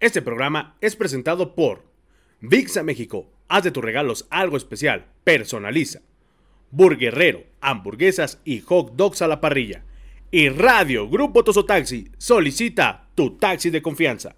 Este programa es presentado por VIXA México. Haz de tus regalos algo especial. Personaliza. Burguerrero, hamburguesas y hot dogs a la parrilla. Y Radio Grupo Toso Taxi solicita tu taxi de confianza.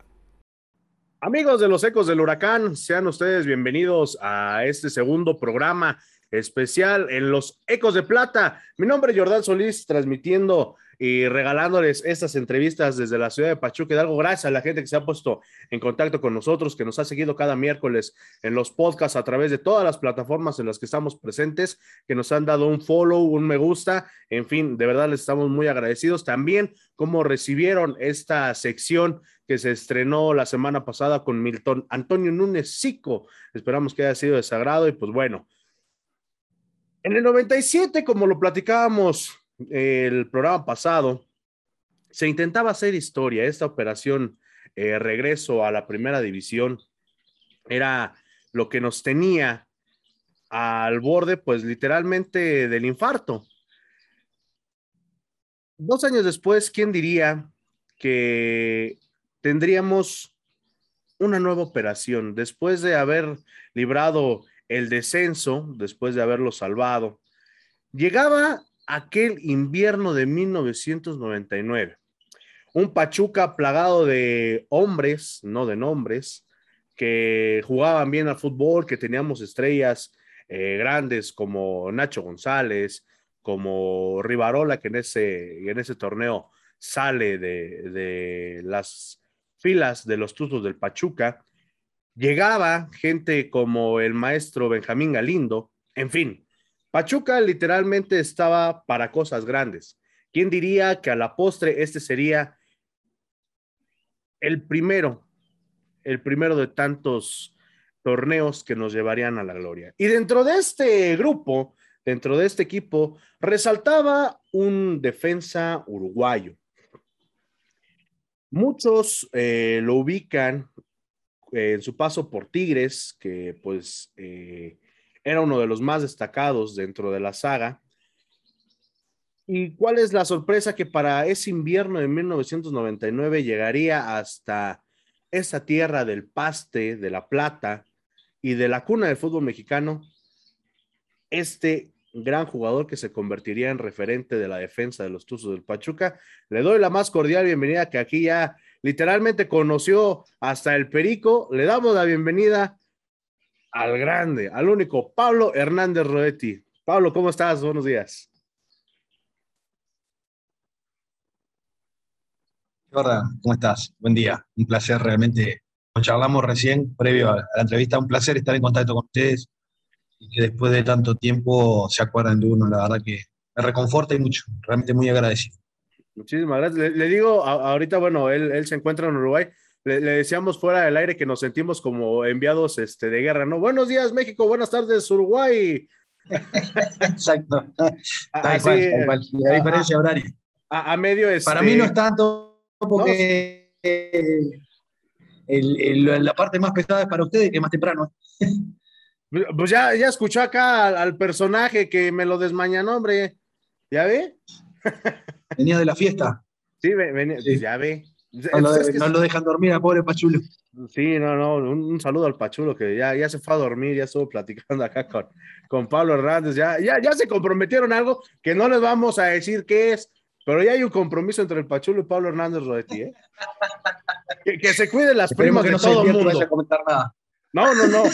Amigos de los Ecos del Huracán, sean ustedes bienvenidos a este segundo programa especial en los Ecos de Plata. Mi nombre es Jordán Solís, transmitiendo y regalándoles estas entrevistas desde la ciudad de Pachuca Hidalgo. Gracias a la gente que se ha puesto en contacto con nosotros, que nos ha seguido cada miércoles en los podcasts a través de todas las plataformas en las que estamos presentes, que nos han dado un follow, un me gusta. En fin, de verdad les estamos muy agradecidos. También cómo recibieron esta sección que se estrenó la semana pasada con Milton Antonio Núñez Sico. Esperamos que haya sido de sagrado y pues bueno. En el 97, como lo platicábamos el programa pasado, se intentaba hacer historia. Esta operación eh, regreso a la primera división era lo que nos tenía al borde, pues literalmente del infarto. Dos años después, ¿quién diría que tendríamos una nueva operación después de haber librado el descenso, después de haberlo salvado? Llegaba aquel invierno de 1999. Un Pachuca plagado de hombres, no de nombres, que jugaban bien al fútbol, que teníamos estrellas eh, grandes como Nacho González, como Rivarola, que en ese, en ese torneo sale de, de las filas de los Tuzos del Pachuca. Llegaba gente como el maestro Benjamín Galindo, en fin, Pachuca literalmente estaba para cosas grandes. ¿Quién diría que a la postre este sería el primero, el primero de tantos torneos que nos llevarían a la gloria? Y dentro de este grupo, dentro de este equipo, resaltaba un defensa uruguayo. Muchos eh, lo ubican en su paso por Tigres, que pues eh, era uno de los más destacados dentro de la saga. ¿Y cuál es la sorpresa que para ese invierno de 1999 llegaría hasta esa tierra del paste, de la plata y de la cuna del fútbol mexicano? Este gran jugador que se convertiría en referente de la defensa de los Tuzos del Pachuca. Le doy la más cordial bienvenida que aquí ya literalmente conoció hasta el Perico. Le damos la bienvenida al grande, al único, Pablo Hernández Roetti. Pablo, ¿cómo estás? Buenos días. Hola, ¿cómo estás? Buen día. Un placer realmente. Nos charlamos recién, previo a la entrevista. Un placer estar en contacto con ustedes y que después de tanto tiempo se acuerdan de uno. La verdad que me reconforta y mucho. Realmente muy agradecido. Muchísimas gracias. Le, digo, ahorita, bueno, él, él se encuentra en Uruguay le, decíamos fuera del aire que nos sentimos como enviados este, de guerra, ¿no? Buenos días, México, buenas tardes, Uruguay. Exacto. Así, la diferencia horaria. A, medio es. Para mí no es tanto porque la parte más pesada es para ustedes que más temprano. Pues ya, ya escuchó acá al, personaje que me lo desmañanó, hombre. ¿Ya ve? Venía de la fiesta. Sí, venía, ya ve. No lo, dejan dormir a pobre Pachulo. Sí, no, no, un, saludo al Pachulo que ya, ya se fue a dormir, ya estuvo platicando acá con, con Pablo Hernández, ya, ya, ya se comprometieron algo que no les vamos a decir qué es, pero ya hay un compromiso entre el Pachulo y Pablo Hernández Rodetti, ¿eh? que, se cuiden las primas de no todo el mundo. No, no, no,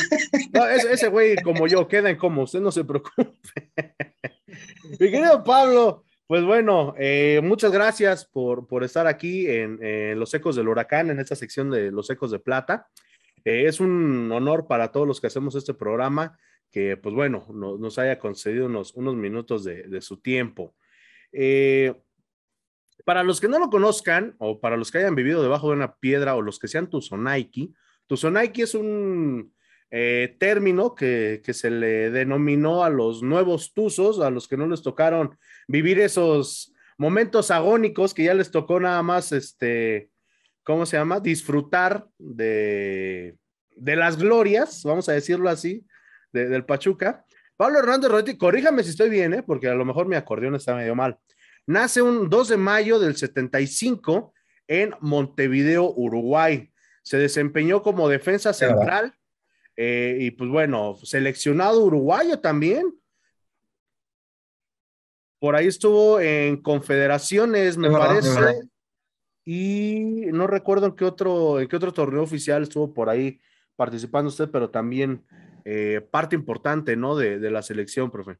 no ese güey como yo, queda como, usted no se preocupe. Mi querido Pablo, pues bueno, eh, muchas gracias por, por estar aquí en, Los Ecos del Huracán, en esta sección de Los Ecos de Plata. Eh, es un honor para todos los que hacemos este programa que, pues bueno, nos haya concedido unos, unos minutos de, su tiempo. Eh, para los que no lo conozcan o para los que hayan vivido debajo de una piedra o los que sean Tuzonaiki, Tuzonaiki es un término que, que, se le denominó a los nuevos Tuzos, a los que no les tocaron vivir esos momentos agónicos que ya les tocó nada más, este, ¿cómo se llama? Disfrutar de, de las glorias, vamos a decirlo así, del Pachuca. Pablo Hernández Rodetti, corríjame si estoy bien, ¿eh? porque a lo mejor mi acordeón está medio mal. Nace un 2 de mayo del 75 en Montevideo, Uruguay. se desempeñó como defensa central eh, y pues bueno, seleccionado uruguayo también. Por ahí estuvo en confederaciones, me parece. Y no recuerdo en qué otro, en qué otro torneo oficial estuvo por ahí participando usted, pero también eh, parte importante, ¿no? De, de la selección, profe.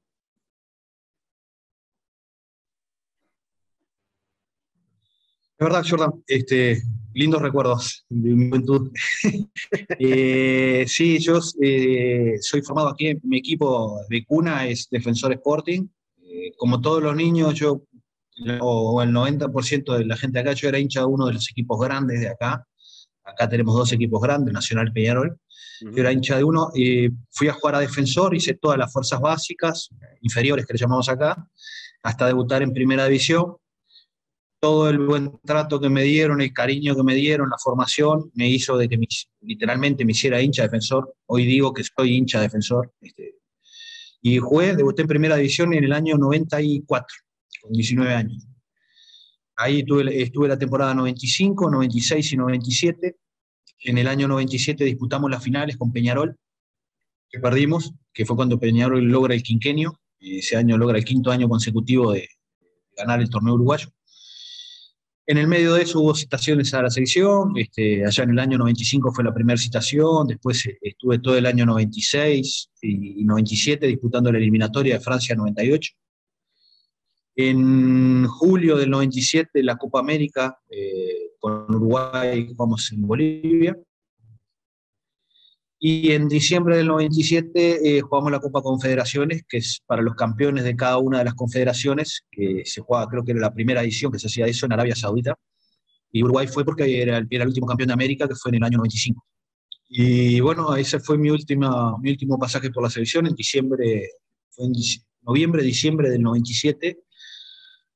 Es verdad, Jordan, este, lindos recuerdos de mi juventud. Eh, sí, yo eh, soy formado aquí, mi equipo de cuna es Defensor Sporting. Eh, como todos los niños, yo, o, el 90% de la gente acá, yo era hincha de uno de los equipos grandes de acá. Acá tenemos dos equipos grandes, Nacional Peñarol. Yo era hincha de uno, fui a jugar a defensor, hice todas las fuerzas básicas, inferiores que le llamamos acá, hasta debutar en primera división todo el buen trato que me dieron, el cariño que me dieron, la formación, me hizo de que literalmente me hiciera hincha defensor. Hoy digo que soy hincha defensor. Este, y jugué, debuté en primera división en el año 94, con 19 años. Ahí estuve la temporada 95, 96 y 97. En el año 97 disputamos las finales con Peñarol, que perdimos, que fue cuando Peñarol logra el quinquenio. Ese año logra el quinto año consecutivo de ganar el torneo uruguayo. En el medio de eso hubo citaciones a la selección, este, allá en el año 95 fue la primera citación, después eh, estuve todo el año 96 y 97 disputando la eliminatoria de Francia 98. En julio del 97 la Copa América eh, con Uruguay jugamos en Bolivia. Y en diciembre del 97 eh, jugamos la Copa Confederaciones, que es para los campeones de cada una de las confederaciones, que se juega, creo que era la primera edición que se hacía eso en Arabia Saudita. Y Uruguay fue porque era el, el último campeón de América, que fue en el año 95. Y bueno, ese fue mi, última, mi último pasaje por la selección en diciembre, fue en noviembre, diciembre del 97.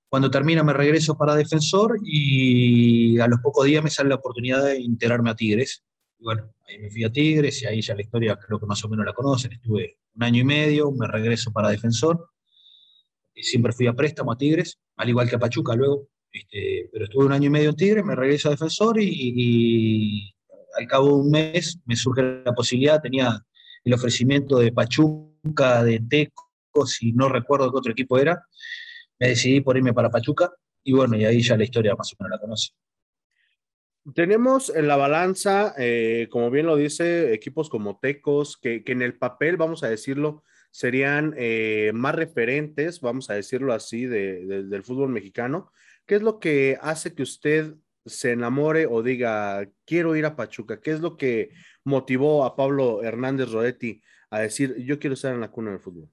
Cuando termina me regreso para defensor y a los pocos días me sale la oportunidad de integrarme a Tigres y bueno, ahí me fui a Tigres y ahí ya la historia creo que más o menos la conocen. Estuve un año y medio, me regreso para defensor. Y siempre fui a préstamo a Tigres, al igual que a Pachuca luego. Este, pero estuve un año y medio en Tigres, me regreso a defensor y, al cabo de un mes me surge la posibilidad, tenía el ofrecimiento de Pachuca, de Tecos y no recuerdo qué otro equipo era. Me decidí por irme para Pachuca y bueno, y ahí ya la historia más o menos la conoce. Tenemos en la balanza, eh, como bien lo dice, equipos como Tecos, que, en el papel, vamos a decirlo, serían eh, más referentes, vamos a decirlo así, del fútbol mexicano. ¿Qué es lo que hace que usted se enamore o diga, quiero ir a Pachuca? ¿Qué es lo que motivó a Pablo Hernández Rodetti a decir, yo quiero estar en la cuna del fútbol?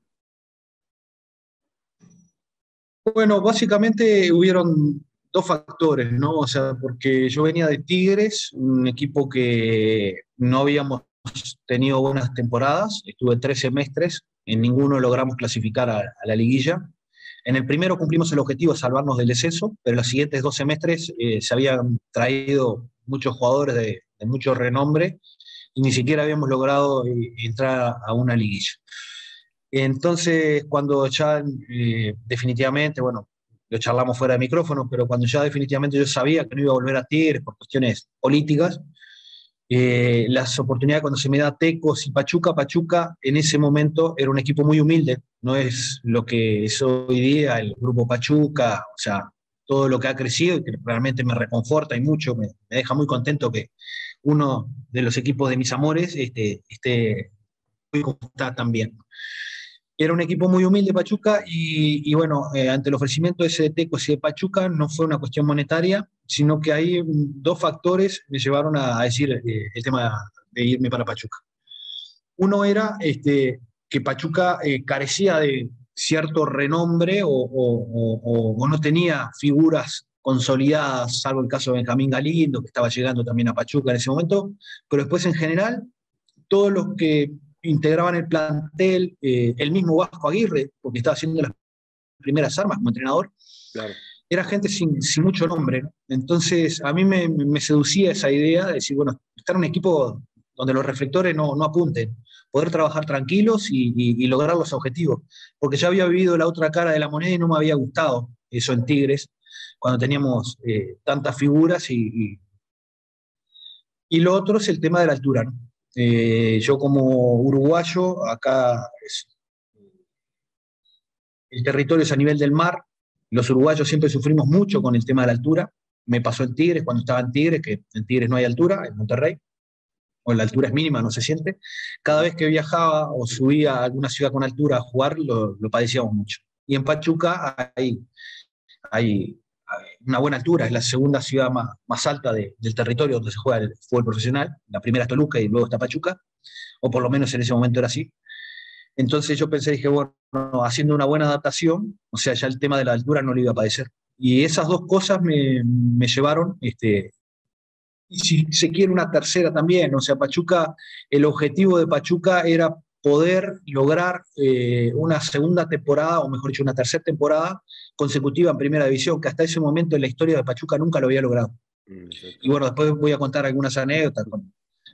Bueno, básicamente hubieron dos factores, ¿no? O sea, porque yo venía de Tigres, un equipo que no habíamos tenido buenas temporadas, estuve tres semestres, en ninguno logramos clasificar a, la liguilla. En el primero cumplimos el objetivo de salvarnos del descenso, pero en los siguientes dos semestres eh, se habían traído muchos jugadores de, mucho renombre y ni siquiera habíamos logrado eh, entrar a una liguilla. Entonces, cuando ya eh, definitivamente, bueno, lo charlamos fuera de micrófono, pero cuando ya definitivamente yo sabía que no iba a volver a Tigres por cuestiones políticas, eh, las oportunidades cuando se me da Tecos y Pachuca, Pachuca en ese momento era un equipo muy humilde, no es lo que es hoy día el grupo Pachuca, o sea, todo lo que ha crecido y que realmente me reconforta y mucho, me, deja muy contento que uno de los equipos de mis amores este, esté muy está también. Era un equipo muy humilde Pachuca y, bueno, eh, ante el ofrecimiento ese de Tecos y de Pachuca no fue una cuestión monetaria, sino que hay dos factores me llevaron a, decir eh, el tema de irme para Pachuca. Uno era este, que Pachuca eh, carecía de cierto renombre o, no tenía figuras consolidadas, salvo el caso de Benjamín Galindo, que estaba llegando también a Pachuca en ese momento, pero después en general, todos los que integraban el plantel, eh, el mismo Vasco Aguirre, porque estaba haciendo las primeras armas como entrenador. Era gente sin, mucho nombre. Entonces, a mí me, seducía esa idea de decir, bueno, estar en un equipo donde los reflectores no, apunten, poder trabajar tranquilos y, lograr los objetivos. Porque ya había vivido la otra cara de la moneda y no me había gustado eso en Tigres, cuando teníamos eh, tantas figuras y, Y lo otro es el tema de la altura. Eh, yo como uruguayo, acá el territorio es a nivel del mar, los uruguayos siempre sufrimos mucho con el tema de la altura. Me pasó en Tigres, cuando estaba en Tigres, que en Tigres no hay altura, en Monterrey, o la altura es mínima, no se siente. Cada vez que viajaba o subía a alguna ciudad con altura a jugar, lo, padecíamos mucho. Y en Pachuca hay, hay, una buena altura, es la segunda ciudad más, más alta del territorio donde se juega el fútbol profesional. La primera es Toluca y luego está Pachuca, o por lo menos en ese momento era así. Entonces yo pensé, dije, bueno, haciendo una buena adaptación, o sea, ya el tema de la altura no lo iba a padecer. Y esas dos cosas me, me llevaron, este, y si se quiere una tercera también, o sea, Pachuca, el objetivo de Pachuca era poder lograr eh, una segunda temporada, o mejor dicho, una tercera temporada consecutiva en Primera División, que hasta ese momento en la historia de Pachuca nunca lo había logrado. Mm, y bueno, después voy a contar algunas anécdotas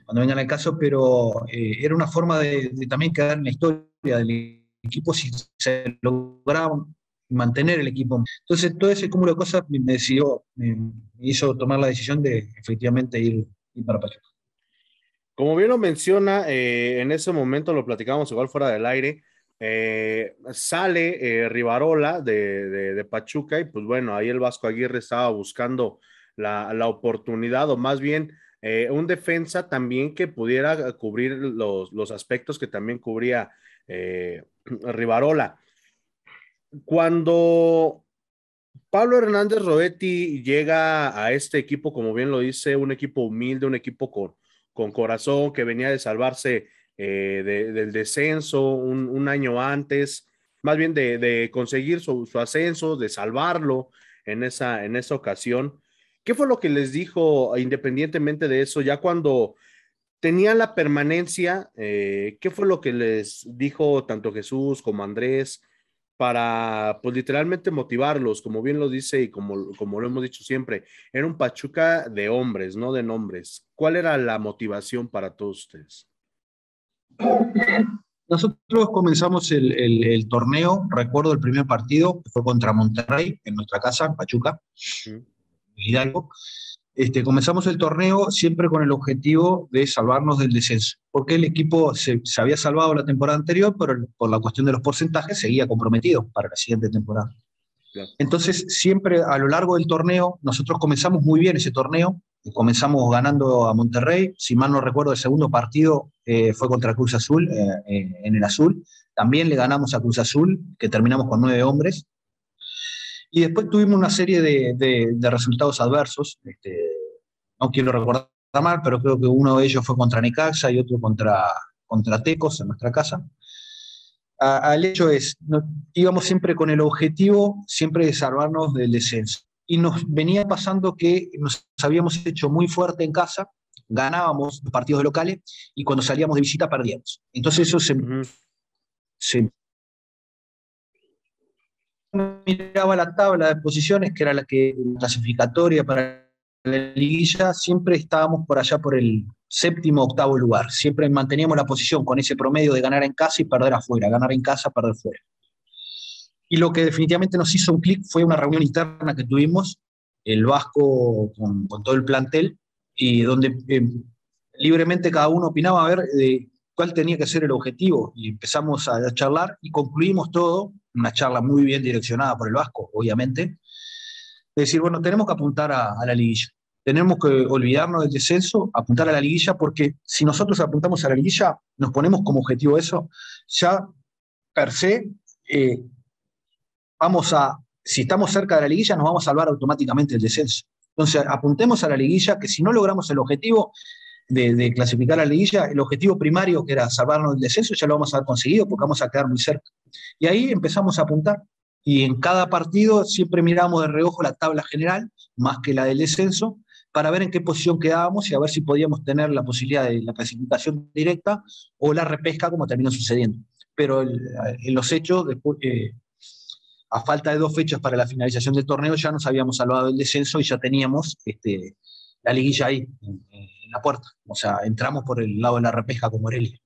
cuando vengan al caso, pero eh, era una forma de, también quedar en la historia del equipo si se lograba mantener el equipo. Entonces, todo ese cúmulo de cosas me, decidió, me, hizo tomar la decisión de efectivamente ir, para Pachuca. Como bien lo menciona, eh, en ese momento lo platicamos igual fuera del aire. Eh, sale Rivarola de, Pachuca y pues bueno, ahí el Vasco Aguirre estaba buscando la, la oportunidad o más bien eh, un defensa también que pudiera cubrir los, aspectos que también cubría eh, Rivarola. Cuando Pablo Hernández Roetti llega a este equipo, como bien lo dice, un equipo humilde, un equipo con, con corazón que venía de salvarse eh, del descenso un, año antes, más bien de, conseguir su, ascenso, de salvarlo en esa, en esa ocasión. ¿Qué fue lo que les dijo independientemente de eso, ya cuando tenían la permanencia? Eh, ¿Qué fue lo que les dijo tanto Jesús como Andrés para, pues literalmente motivarlos, como bien lo dice y como, como lo hemos dicho siempre, era un Pachuca de hombres, no de nombres. ¿Cuál era la motivación para todos ustedes? Nosotros comenzamos el, torneo, recuerdo el primer partido, fue contra Monterrey, en nuestra casa, en Pachuca. Hidalgo, este, comenzamos el torneo siempre con el objetivo de salvarnos del descenso, porque el equipo se, había salvado la temporada anterior, pero por la cuestión de los porcentajes seguía comprometido para la siguiente temporada. Entonces, siempre a lo largo del torneo, nosotros comenzamos muy bien ese torneo, comenzamos ganando a Monterrey, si mal no recuerdo, el segundo partido eh, fue contra Cruz Azul, eh, eh, en el Azul, también le ganamos a Cruz Azul, que terminamos con nueve hombres, y después tuvimos una serie de, resultados adversos. Este, no quiero recordar mal, pero creo que uno de ellos fue contra Necaxa y otro contra, contra Tecos en nuestra casa. Al hecho es, íbamos siempre con el objetivo siempre de salvarnos del descenso. Y nos venía pasando que nos habíamos hecho muy fuerte en casa, ganábamos los partidos locales y cuando salíamos de visita perdíamos. Entonces eso se, se miraba la tabla de posiciones, que era la que clasificatoria para la liguilla, siempre estábamos por allá por el séptimo, octavo lugar. Siempre manteníamos la posición con ese promedio de ganar en casa y perder afuera, ganar en casa, perder fuera. Y lo que definitivamente nos hizo un clic fue una reunión interna que tuvimos, el Vasco con, todo el plantel, y donde eh, libremente cada uno opinaba a ver de cuál tenía que ser el objetivo. Y empezamos a charlar y concluimos todo una charla muy bien direccionada por el Vasco, obviamente, decir, bueno, tenemos que apuntar a, la liguilla. Tenemos que olvidarnos del descenso, apuntar a la liguilla, porque si nosotros apuntamos a la liguilla, nos ponemos como objetivo eso, ya per se, eh, vamos a, si estamos cerca de la liguilla, nos vamos a salvar automáticamente el descenso. Entonces, apuntemos a la liguilla, que si no logramos el objetivo, de, clasificar a la liguilla, el objetivo primario, que era salvarnos del descenso, ya lo vamos a haber conseguido porque vamos a quedar muy cerca. Y ahí empezamos a apuntar. Y en cada partido siempre miramos de reojo la tabla general, más que la del descenso, para ver en qué posición quedábamos y a ver si podíamos tener la posibilidad de la clasificación directa o la repesca, como terminó sucediendo. Pero en los hechos, después, eh, a falta de dos fechas para la finalización del torneo, ya nos habíamos salvado del descenso y ya teníamos este, la liguilla ahí, la puerta. O sea, entramos por el lado de la repesca con Morelia.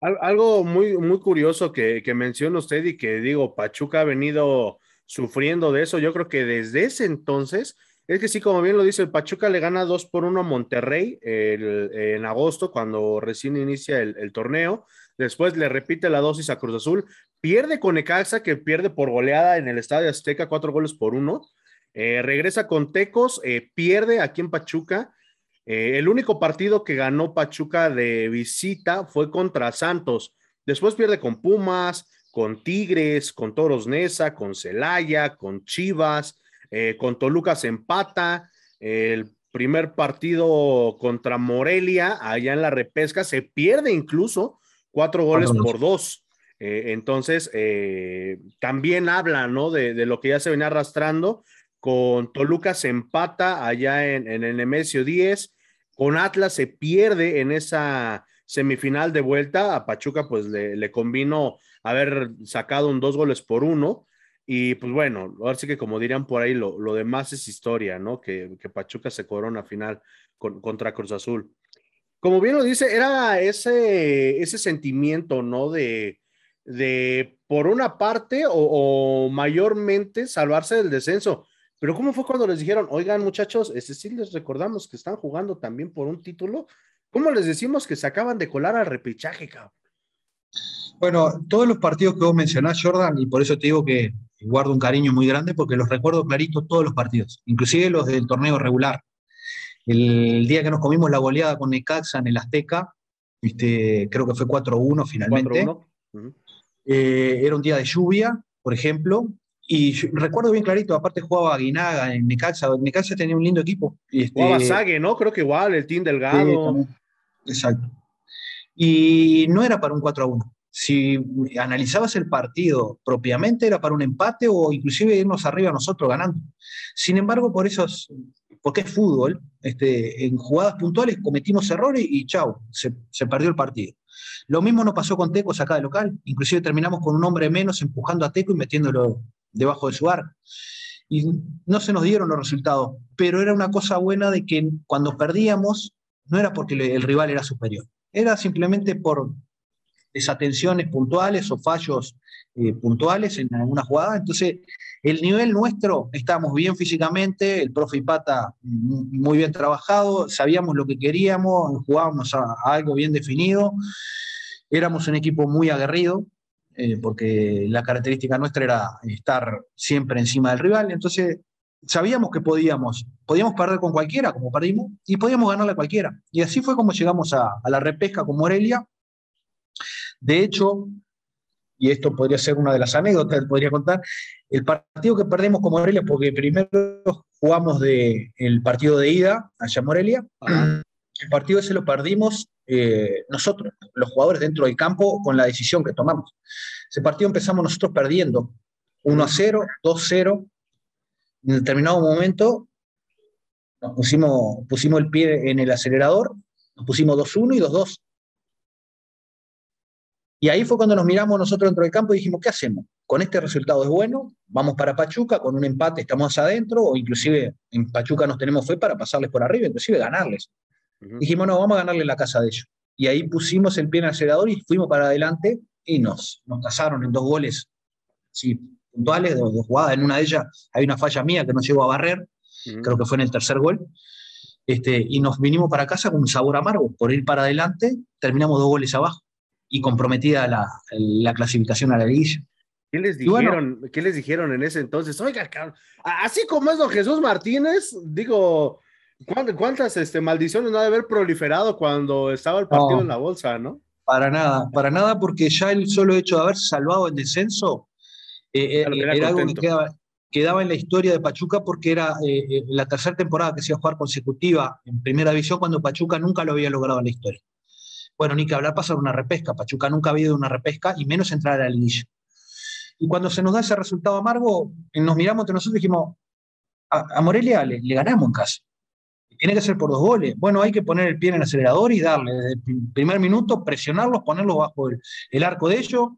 Algo muy, muy curioso que, menciona usted y que digo, Pachuca ha venido sufriendo de eso. Yo creo que desde ese entonces Es que sí, como bien lo dice, el Pachuca le gana 2 por 1 a Monterrey en agosto, cuando recién inicia el, torneo. Después le repite la dosis a Cruz Azul. Pierde con Ecaxa, que pierde por goleada en el Estadio Azteca, cuatro goles por uno. Eh, regresa con Tecos, eh, pierde aquí en Pachuca. Eh, el único partido que ganó Pachuca de visita fue contra Santos. Después pierde con Pumas, con Tigres, con Toros Nesa, con Celaya, con Chivas, eh, con Toluca se empata. El primer partido contra Morelia, allá en la repesca, se pierde incluso cuatro goles por dos. Eh, entonces, también habla, ¿no? De, lo que ya se venía arrastrando. Con Toluca se empata allá en, en el Nemesio 10. Con Atlas se pierde en esa semifinal de vuelta. A Pachuca, pues le, le convino haber sacado un dos goles por uno. Y pues bueno, ahora sí que como dirían por ahí, lo, demás es historia, ¿no? Que, Pachuca se corona final contra Cruz Azul. Como bien lo dice, era ese, ese sentimiento, ¿no? De, de por una parte o, mayormente salvarse del descenso. Pero ¿cómo fue cuando les dijeron, oigan muchachos, este sí les recordamos que están jugando también por un título? ¿Cómo les decimos que se acaban de colar al repechaje, cabrón? Bueno, todos los partidos que vos mencionás, Jordan, y por eso te digo que guardo un cariño muy grande porque los recuerdo clarito todos los partidos, inclusive los del torneo regular. El día que nos comimos la goleada con Necaxa en el Azteca, este, creo que fue 4-1 finalmente. Eh, era un día de lluvia, por ejemplo, y recuerdo bien clarito, aparte jugaba Aguinaga en Necaxa, Necaxa tenía un lindo equipo. Este, jugaba Sague, ¿no? Creo que igual, el Team Delgado. exacto. Y no era para un 4 1 si analizabas el partido propiamente era para un empate o inclusive irnos arriba nosotros ganando. Sin embargo, por eso porque es fútbol, este, en jugadas puntuales cometimos errores y chau, se, perdió el partido. Lo mismo nos pasó con Tecos acá de local, inclusive terminamos con un hombre menos empujando a Teco y metiéndolo debajo de su arco. Y no se nos dieron los resultados, pero era una cosa buena de que cuando perdíamos no era porque el rival era superior, era simplemente por desatenciones puntuales o fallos eh, puntuales en alguna jugada. Entonces, el nivel nuestro, estábamos bien físicamente, el profe Ipata muy bien trabajado, sabíamos lo que queríamos, jugábamos a, algo bien definido, éramos un equipo muy aguerrido, eh, porque la característica nuestra era estar siempre encima del rival, entonces sabíamos que podíamos, podíamos perder con cualquiera, como perdimos, y podíamos ganarle a cualquiera. Y así fue como llegamos a, la repesca con Morelia, de hecho, y esto podría ser una de las anécdotas que podría contar, el partido que perdemos con Morelia, porque primero jugamos de, el partido de ida allá en Morelia, el partido ese lo perdimos eh, nosotros, los jugadores dentro del campo, con la decisión que tomamos. Ese partido empezamos nosotros perdiendo 1 a 0, 2 a 0. En determinado momento nos pusimos, pusimos el pie en el acelerador, nos pusimos 2-1 y 2-2. Y ahí fue cuando nos miramos nosotros dentro del campo y dijimos, ¿qué hacemos? Con este resultado es bueno, vamos para Pachuca, con un empate estamos adentro, o inclusive en Pachuca nos tenemos fe para pasarles por arriba, inclusive ganarles. Dijimos, no, vamos a ganarle la casa de ellos. Y ahí pusimos el pie en el acelerador y fuimos para adelante y nos, nos casaron en dos goles sí, puntuales, dos, dos, jugadas. En una de ellas hay una falla mía que no llegó a barrer, creo que fue en el tercer gol. Este, y nos vinimos para casa con un sabor amargo. Por ir para adelante, terminamos dos goles abajo y comprometida la, clasificación a la liguilla. ¿Qué les dijeron? ¿Qué les dijeron en ese entonces? Oiga, así como es don Jesús Martínez, digo, ¿cuántas este, maldiciones no ha de haber proliferado cuando estaba el partido en la bolsa, no? Para nada, para nada, porque ya el solo hecho de haber salvado el descenso eh, eh, era, algo que quedaba, en la historia de Pachuca porque era eh, la tercera temporada que se iba a jugar consecutiva en primera división cuando Pachuca nunca lo había logrado en la historia. Bueno, ni que hablar pasar una repesca. Pachuca nunca había ido una repesca y menos entrar a la liguilla. Y cuando se nos da ese resultado amargo, nos miramos entre nosotros y dijimos, a, Morelia le, ganamos en casa. Tiene que ser por dos goles. Bueno, hay que poner el pie en el acelerador y darle desde el primer minuto, presionarlos, ponerlos bajo el, arco de ellos.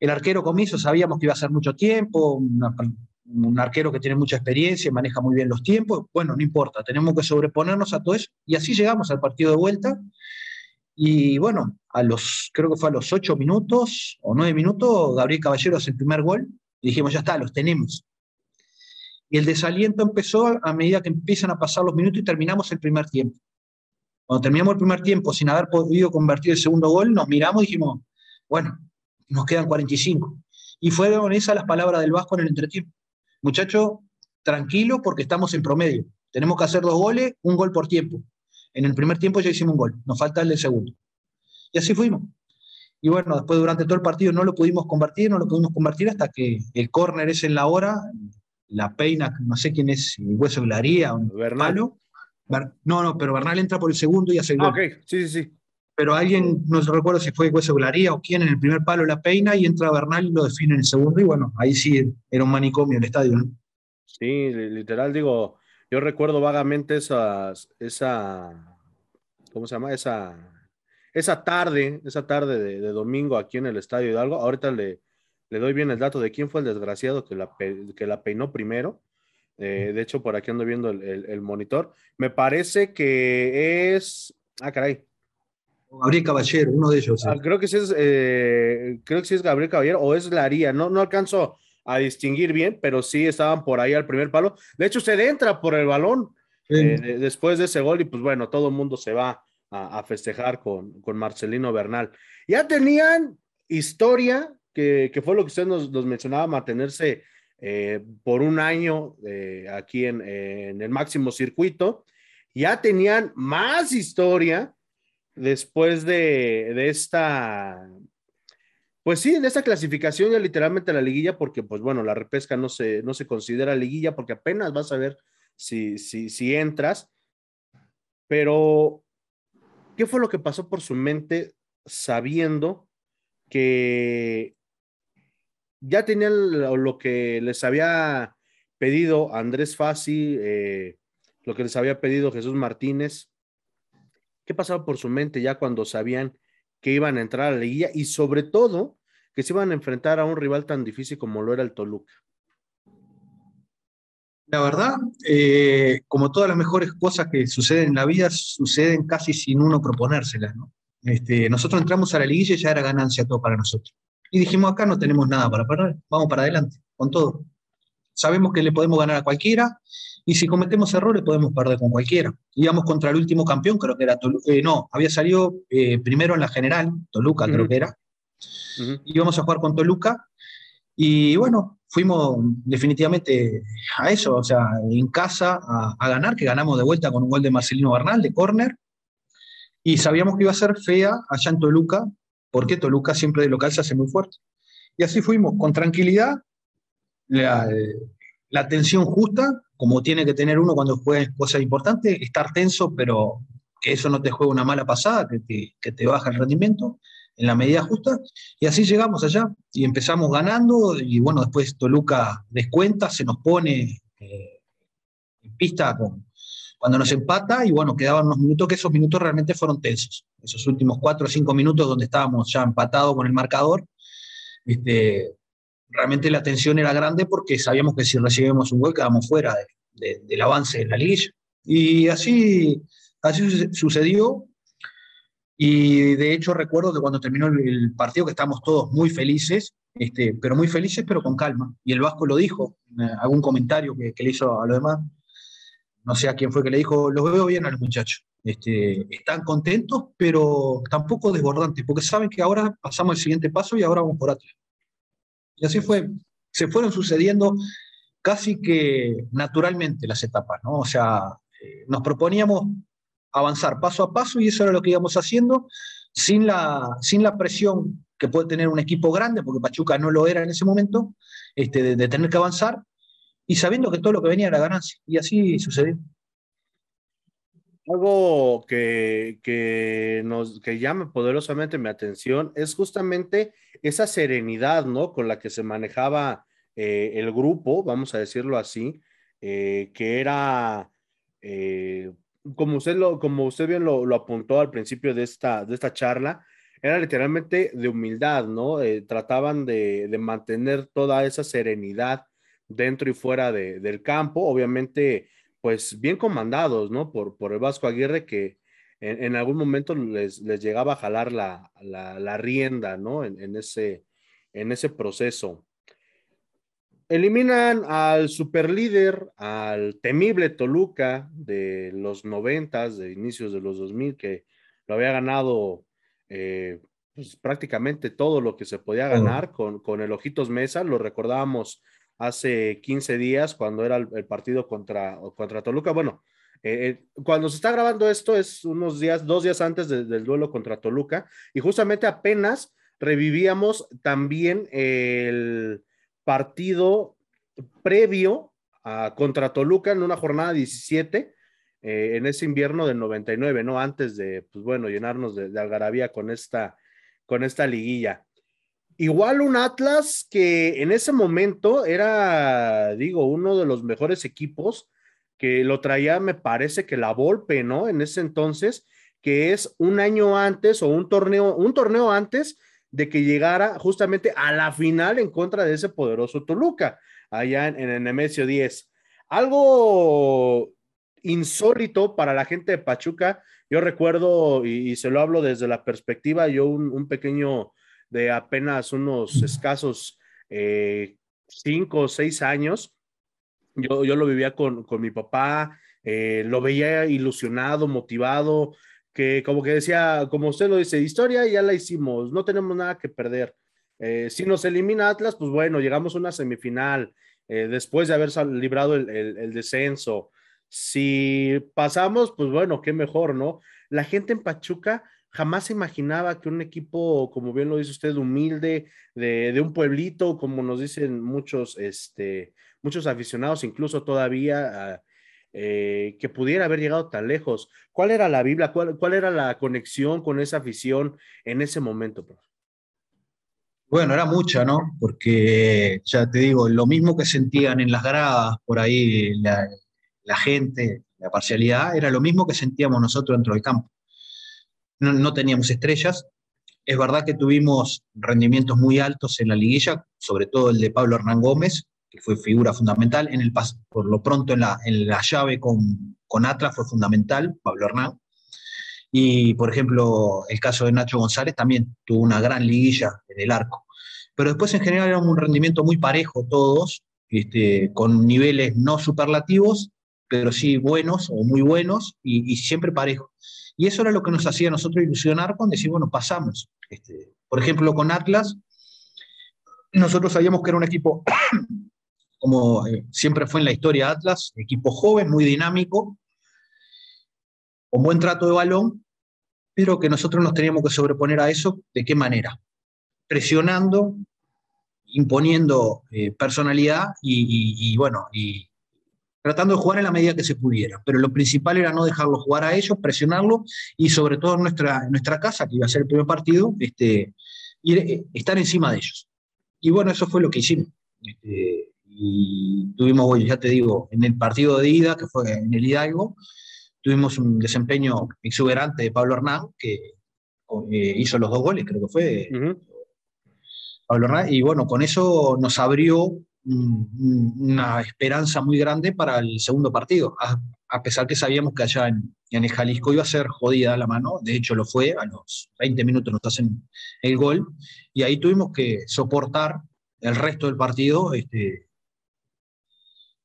El arquero comiso sabíamos que iba a ser mucho tiempo, un arquero que tiene mucha experiencia, maneja muy bien los tiempos. Bueno, no importa, tenemos que sobreponernos a todo eso. Y así llegamos al partido de vuelta y bueno, a los, creo que fue a los ocho minutos o nueve minutos, Gabriel Caballero hace el primer gol y dijimos, ya está, los tenemos. Y el desaliento empezó a medida que empiezan a pasar los minutos y terminamos el primer tiempo. Cuando terminamos el primer tiempo sin haber podido convertir el segundo gol, nos miramos y dijimos, bueno, nos quedan 45. Y fueron esas las palabras del Vasco en el entretiempo. Muchacho, tranquilo porque estamos en promedio. Tenemos que hacer dos goles, un gol por tiempo. En el primer tiempo ya hicimos un gol, nos falta el del segundo. Y así fuimos. Y bueno, después durante todo el partido no lo pudimos convertir, no lo pudimos convertir hasta que el córner es en la hora, la peina, no sé quién es, Hueso Glaría o Bernal. No, no, pero Bernal entra por el segundo y hace el Ah, gol. ok, sí, sí, sí. Pero alguien, no recuerdo si fue Hueso Glaría o quién, en el primer palo la peina y entra Bernal y lo define en el segundo. Y bueno, ahí sí era un manicomio el estadio. ¿no? Sí, li- literal, digo, yo recuerdo vagamente esas, esa, ¿cómo se llama? Esa, esa tarde, esa tarde de, de domingo aquí en el Estadio Hidalgo. Ahorita le, le doy bien el dato de quién fue el desgraciado que la, pe- que la peinó primero. Eh, de hecho, por aquí ando viendo el, el- el monitor. Me parece que es, ah, caray, Gabriel Caballero, uno de ellos. Ah, creo que sí es, eh, creo que sí es Gabriel Caballero o es Laría, no, no alcanzo a distinguir bien, pero sí estaban por ahí al primer palo. De hecho, usted entra por el balón eh, de- después de ese gol y pues bueno, todo el mundo se va a, a festejar con, con Marcelino Bernal. Ya tenían historia, que, que fue lo que usted nos, mencionaba, mantenerse eh, por un año eh, aquí en, en el máximo circuito. Ya tenían más historia después de, de esta, pues sí, de esta clasificación ya literalmente la liguilla, porque pues bueno, la repesca no se, no se considera liguilla porque apenas vas a ver si, si, si entras. Pero, ¿qué fue lo que pasó por su mente sabiendo que ya tenían lo, que les había pedido Andrés Fassi, eh, lo que les había pedido Jesús Martínez? ¿Qué pasaba por su mente ya cuando sabían que iban a entrar a la liguilla y sobre todo que se iban a enfrentar a un rival tan difícil como lo era el Toluca? La verdad, eh, como todas las mejores cosas que suceden en la vida, suceden casi sin uno proponérselas. Este, nosotros entramos a la liguilla y ya era ganancia todo para nosotros. Y dijimos, acá no tenemos nada para perder, vamos para adelante, con todo. Sabemos que le podemos ganar a cualquiera y si cometemos errores podemos perder con cualquiera. Íbamos contra el último campeón, creo que era Toluca, eh, no, había salido eh, primero en la general, Toluca creo Ujú. que era, Ujú. íbamos a jugar con Toluca y bueno, fuimos definitivamente a eso, o sea, en casa a, a ganar, que ganamos de vuelta con un gol de Marcelino Bernal de córner y sabíamos que iba a ser fea allá en Toluca, porque Toluca siempre de local se hace muy fuerte. Y así fuimos, con tranquilidad, la, la tensión justa, como tiene que tener uno cuando juega cosas importantes, estar tenso, pero que eso no te juegue una mala pasada, que te, baja el rendimiento en la medida justa. Y así llegamos allá y empezamos ganando y bueno, después Toluca descuenta, se nos pone eh, en pista cuando nos empata y bueno, quedaban unos minutos que esos minutos realmente fueron tensos. Esos últimos cuatro o cinco minutos donde estábamos ya empatados con el marcador, este, realmente la tensión era grande porque sabíamos que si recibíamos un gol quedábamos fuera de- de- del avance de la liga. Y así, así suce- sucedió. Y de hecho recuerdo que cuando terminó el, el partido que estábamos todos muy felices, este, pero muy felices pero con calma. Y el Vasco lo dijo, en algún comentario que, que le hizo a los demás, no sé a quién fue que le dijo, los veo bien a los muchachos. Este, están contentos, pero tampoco desbordantes, porque saben que ahora pasamos el siguiente paso y ahora vamos por atrás. Y así fue, se fueron sucediendo casi que naturalmente las etapas, ¿no? O sea, eh, nos proponíamos avanzar paso a paso y eso era lo que íbamos haciendo sin la, sin la presión que puede tener un equipo grande, porque Pachuca no lo era en ese momento, este, de, de tener que avanzar y sabiendo que todo lo que venía era ganancia. Y así sucedió. Algo que, que, llama poderosamente mi atención es justamente esa serenidad, ¿no? Con la que se manejaba eh, el grupo, vamos a decirlo así, eh, que era, eh, como, usted lo, como usted bien lo, lo, apuntó al principio de esta, de esta charla, era literalmente de humildad, ¿no? Trataban de, de, mantener toda esa serenidad dentro y fuera de, del campo, obviamente pues bien comandados, ¿no? Por, por el Vasco Aguirre que en, en algún momento les, les, llegaba a jalar la, la, la rienda, ¿no? En, en, ese, en ese proceso. eliminan al superlíder, al temible Toluca de los noventas, de inicios de los 2000, que lo había ganado eh, pues, prácticamente todo lo que se podía ganar con, con el Ojitos Mesa. Lo recordábamos hace 15 días cuando era el, partido contra, contra Toluca. Bueno, eh, eh, cuando se está grabando esto es unos días, dos días antes del duelo contra Toluca y justamente apenas revivíamos también el partido previo a contra Toluca en una jornada 17 eh, en ese invierno del 99, ¿no? Antes de, pues bueno, llenarnos de, de algarabía con esta, con esta liguilla. Igual un Atlas que en ese momento era, digo, uno de los mejores equipos que lo traía, me parece que la Volpe, ¿no? En ese entonces, que es un año antes o un torneo, un torneo antes de que llegara justamente a la final en contra de ese poderoso Toluca, allá en, el Nemesio 10. Algo insólito para la gente de Pachuca. Yo recuerdo, y, se lo hablo desde la perspectiva, yo un pequeño de apenas unos escasos eh, cinco o seis años. Yo, yo lo vivía con, con mi papá, eh, lo veía ilusionado, motivado, que como que decía, como usted lo dice, historia ya la hicimos, no tenemos nada que perder. Eh, si nos elimina Atlas, pues bueno, llegamos a una semifinal después de haber librado el, el, el, descenso. Si pasamos, pues bueno, qué mejor, ¿no? La gente en Pachuca jamás se imaginaba que un equipo, como bien lo dice usted, humilde, de, un pueblito, como nos dicen muchos, este, muchos aficionados, incluso todavía, ah, eh, que pudiera haber llegado tan lejos. ¿Cuál era la Biblia? ¿Cuál, era la conexión con esa afición en ese momento? Bueno, era mucha, ¿no? Porque ya te digo, lo mismo que sentían en las gradas, por ahí la gente, la parcialidad, era lo mismo que sentíamos nosotros dentro del campo no, teníamos estrellas. Es verdad que tuvimos rendimientos muy altos en la liguilla, sobre todo el de Pablo Hernán Gómez, que fue figura fundamental. En el, por lo pronto en la, en la llave con, con Atlas fue fundamental, Pablo Hernán. Y, por ejemplo, el caso de Nacho González también tuvo una gran liguilla en el arco. Pero después en general era un rendimiento muy parejo todos, este, con niveles no superlativos, pero sí buenos o muy buenos y, y siempre parejo. Y eso era lo que nos hacía a nosotros ilusionar con decir, bueno, pasamos. Este, por ejemplo, con Atlas, nosotros sabíamos que era un equipo, como eh, siempre fue en la historia Atlas, equipo joven, muy dinámico, con buen trato de balón, pero que nosotros nos teníamos que sobreponer a eso, ¿de qué manera? Presionando, imponiendo eh, personalidad y, y, bueno, y, tratando de jugar en la medida que se pudiera. Pero lo principal era no dejarlo jugar a ellos, presionarlo y sobre todo en nuestra, nuestra casa, que iba a ser el primer partido, este, eh, estar encima de ellos. Y bueno, eso fue lo que hicimos. Este, y tuvimos, ya te digo, en el partido de ida, que fue en el Hidalgo, tuvimos un desempeño exuberante de Pablo Hernán, que eh, hizo los dos goles, creo que fue. Pablo Hernán, y bueno, con eso nos abrió una esperanza muy grande para el segundo partido, a, pesar que sabíamos que allá en, en, el Jalisco iba a ser jodida la mano, de hecho lo fue, a los 20 minutos nos hacen el gol, y ahí tuvimos que soportar el resto del partido, este,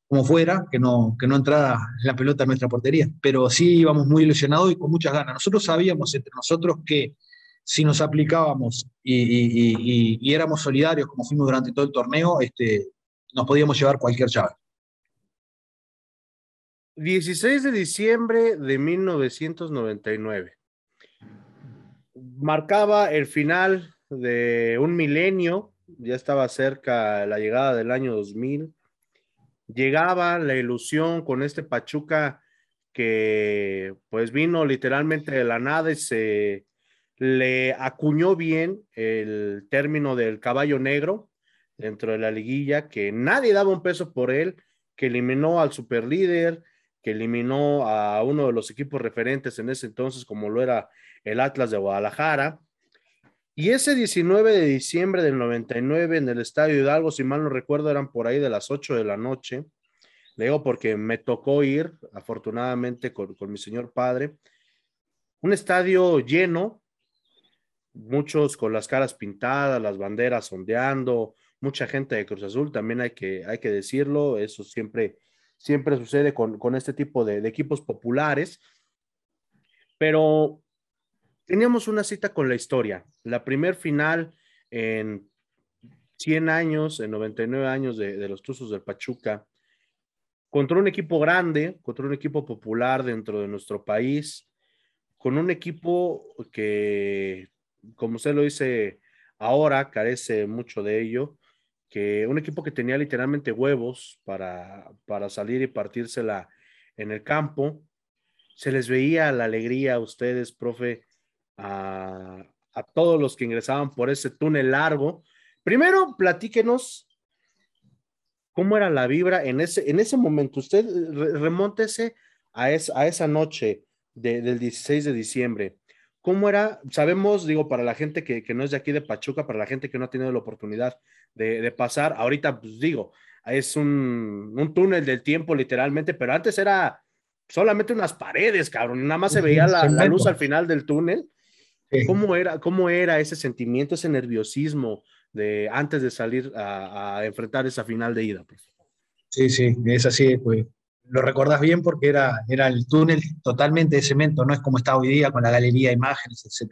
como fuera, que no, que no entrara la pelota en nuestra portería, pero sí íbamos muy ilusionados y con muchas ganas. Nosotros sabíamos entre nosotros que si nos aplicábamos y, y, éramos solidarios como fuimos durante todo el torneo, este, nos podíamos llevar cualquier llave. 16 de diciembre de 1999. Marcaba el final de un milenio, ya estaba cerca la llegada del año 2000. Llegaba la ilusión con este Pachuca que pues vino literalmente de la nada y se le acuñó bien el término del caballo negro, dentro de la liguilla, que nadie daba un peso por él, que eliminó al superlíder, que eliminó a uno de los equipos referentes en ese entonces, como lo era el Atlas de Guadalajara. Y ese 19 de diciembre del 99 en el Estadio Hidalgo, si mal no recuerdo, eran por ahí de las 8 de la noche. Le digo porque me tocó ir, afortunadamente, con, con mi señor padre. Un estadio lleno, muchos con las caras pintadas, las banderas ondeando, mucha gente de Cruz Azul, también hay que, hay que decirlo, eso siempre, siempre sucede con, con este tipo de, equipos populares, pero teníamos una cita con la historia, la primer final en 100 años, en 99 años de, de los Tuzos del Pachuca, contra un equipo grande, contra un equipo popular dentro de nuestro país, con un equipo que, como usted lo dice ahora, carece mucho de ello, que un equipo que tenía literalmente huevos para, para salir y partírsela en el campo, se les veía la alegría a ustedes, profe, a, a todos los que ingresaban por ese túnel largo. Primero, platíquenos cómo era la vibra en ese, en ese momento. Usted remóntese a, a esa noche del 16 de diciembre. ¿Cómo era? Sabemos, digo, para la gente que, que, no es de aquí de Pachuca, para la gente que no ha tenido la oportunidad de, de pasar, ahorita, pues digo, es un, un, túnel del tiempo literalmente, pero antes era solamente unas paredes, cabrón, nada más se veía la, la luz al final del túnel. Sí. ¿Cómo, era, ¿Cómo era ese sentimiento, ese nerviosismo de antes de salir a, a enfrentar esa final de ida? Pues? Sí, sí, es así, pues lo recordás bien porque era, era el túnel totalmente de cemento, no es como está hoy día con la galería de imágenes, etc.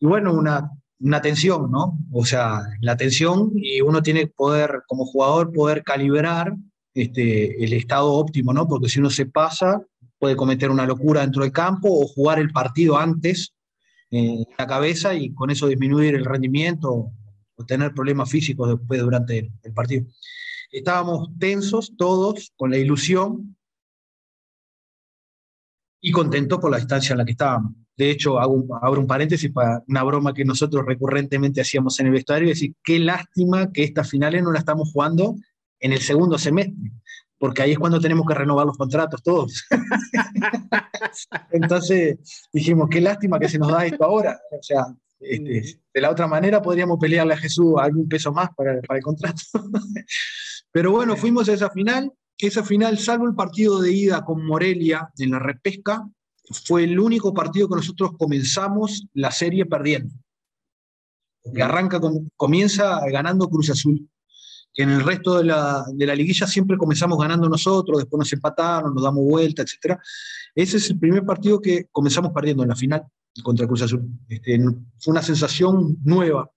Y bueno, una, una tensión, ¿no? O sea, la tensión y uno tiene que poder, como jugador, poder calibrar este, el estado óptimo, ¿no? Porque si uno se pasa, puede cometer una locura dentro del campo o jugar el partido antes en eh, la cabeza y con eso disminuir el rendimiento o tener problemas físicos después durante el partido estábamos tensos todos, con la ilusión y contentos por la distancia en la que estábamos. De hecho, hago un, abro un paréntesis para una broma que nosotros recurrentemente hacíamos en el vestuario, y decir, qué lástima que estas finales no las estamos jugando en el segundo semestre, porque ahí es cuando tenemos que renovar los contratos todos. Entonces dijimos, qué lástima que se nos da esto ahora. O sea, este, de la otra manera podríamos pelearle a Jesús algún peso más para, para el contrato. Pero bueno, fuimos a esa final. Esa final, salvo el partido de ida con Morelia en la repesca, fue el único partido que nosotros comenzamos la serie perdiendo. Que arranca, con, comienza ganando Cruz Azul. Que en el resto de la, de la liguilla siempre comenzamos ganando nosotros, después nos empataron, nos damos vuelta, etc. Ese es el primer partido que comenzamos perdiendo en la final contra Cruz Azul. Este, fue una sensación nueva,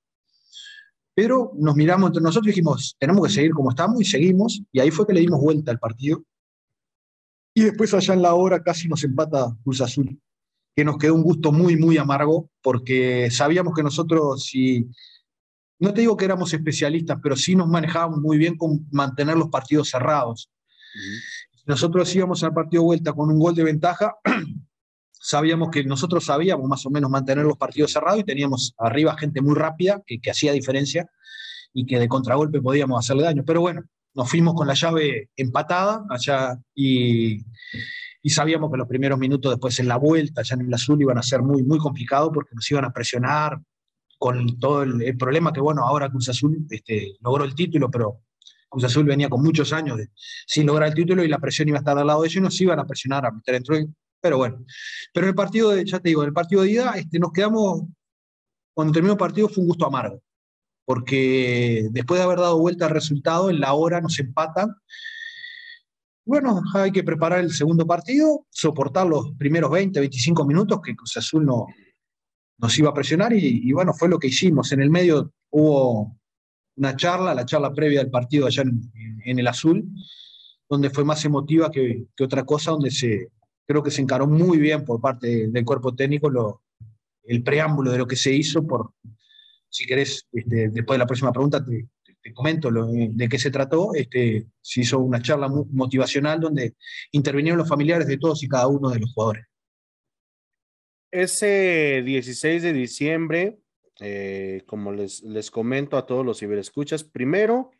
pero nos miramos entre nosotros y dijimos, tenemos que seguir como estamos y seguimos, y ahí fue que le dimos vuelta al partido. Y después allá en la hora casi nos empata Cruz Azul, que nos quedó un gusto muy, muy amargo, porque sabíamos que nosotros, si, no te digo que éramos especialistas, pero sí nos manejábamos muy bien con mantener los partidos cerrados. Uh -huh. Nosotros íbamos al partido de vuelta con un gol de ventaja, sabíamos que nosotros sabíamos más o menos mantener los partidos cerrados y teníamos arriba gente muy rápida que, que hacía diferencia y que de contragolpe podíamos hacerle daño. Pero bueno, nos fuimos con la llave empatada allá y, y, sabíamos que los primeros minutos después en la vuelta, allá en el azul, iban a ser muy, muy complicados porque nos iban a presionar con todo el, problema que, bueno, ahora Cruz Azul este, logró el título, pero Cruz Azul venía con muchos años de, sin lograr el título y la presión iba a estar al lado de ellos y nos iban a presionar a meter dentro pero bueno, pero el partido, de, ya te digo, el partido de ida, este, nos quedamos, cuando terminó el partido fue un gusto amargo, porque después de haber dado vuelta al resultado, en la hora nos empatan. Bueno, hay que preparar el segundo partido, soportar los primeros 20, 25 minutos que Cruz Azul no, nos iba a presionar y, bueno, fue lo que hicimos. En el medio hubo una charla, la charla previa del partido allá en, el Azul, donde fue más emotiva que otra cosa, donde se, creo que se encaró muy bien por parte del cuerpo técnico lo, el preámbulo de lo que se hizo. Por, si querés, este, después de la próxima pregunta te, te, comento lo, de qué se trató. Este, se hizo una charla motivacional donde intervinieron los familiares de todos y cada uno de los jugadores. Ese 16 de diciembre, eh, como les, les comento a todos los ciberescuchas, primero,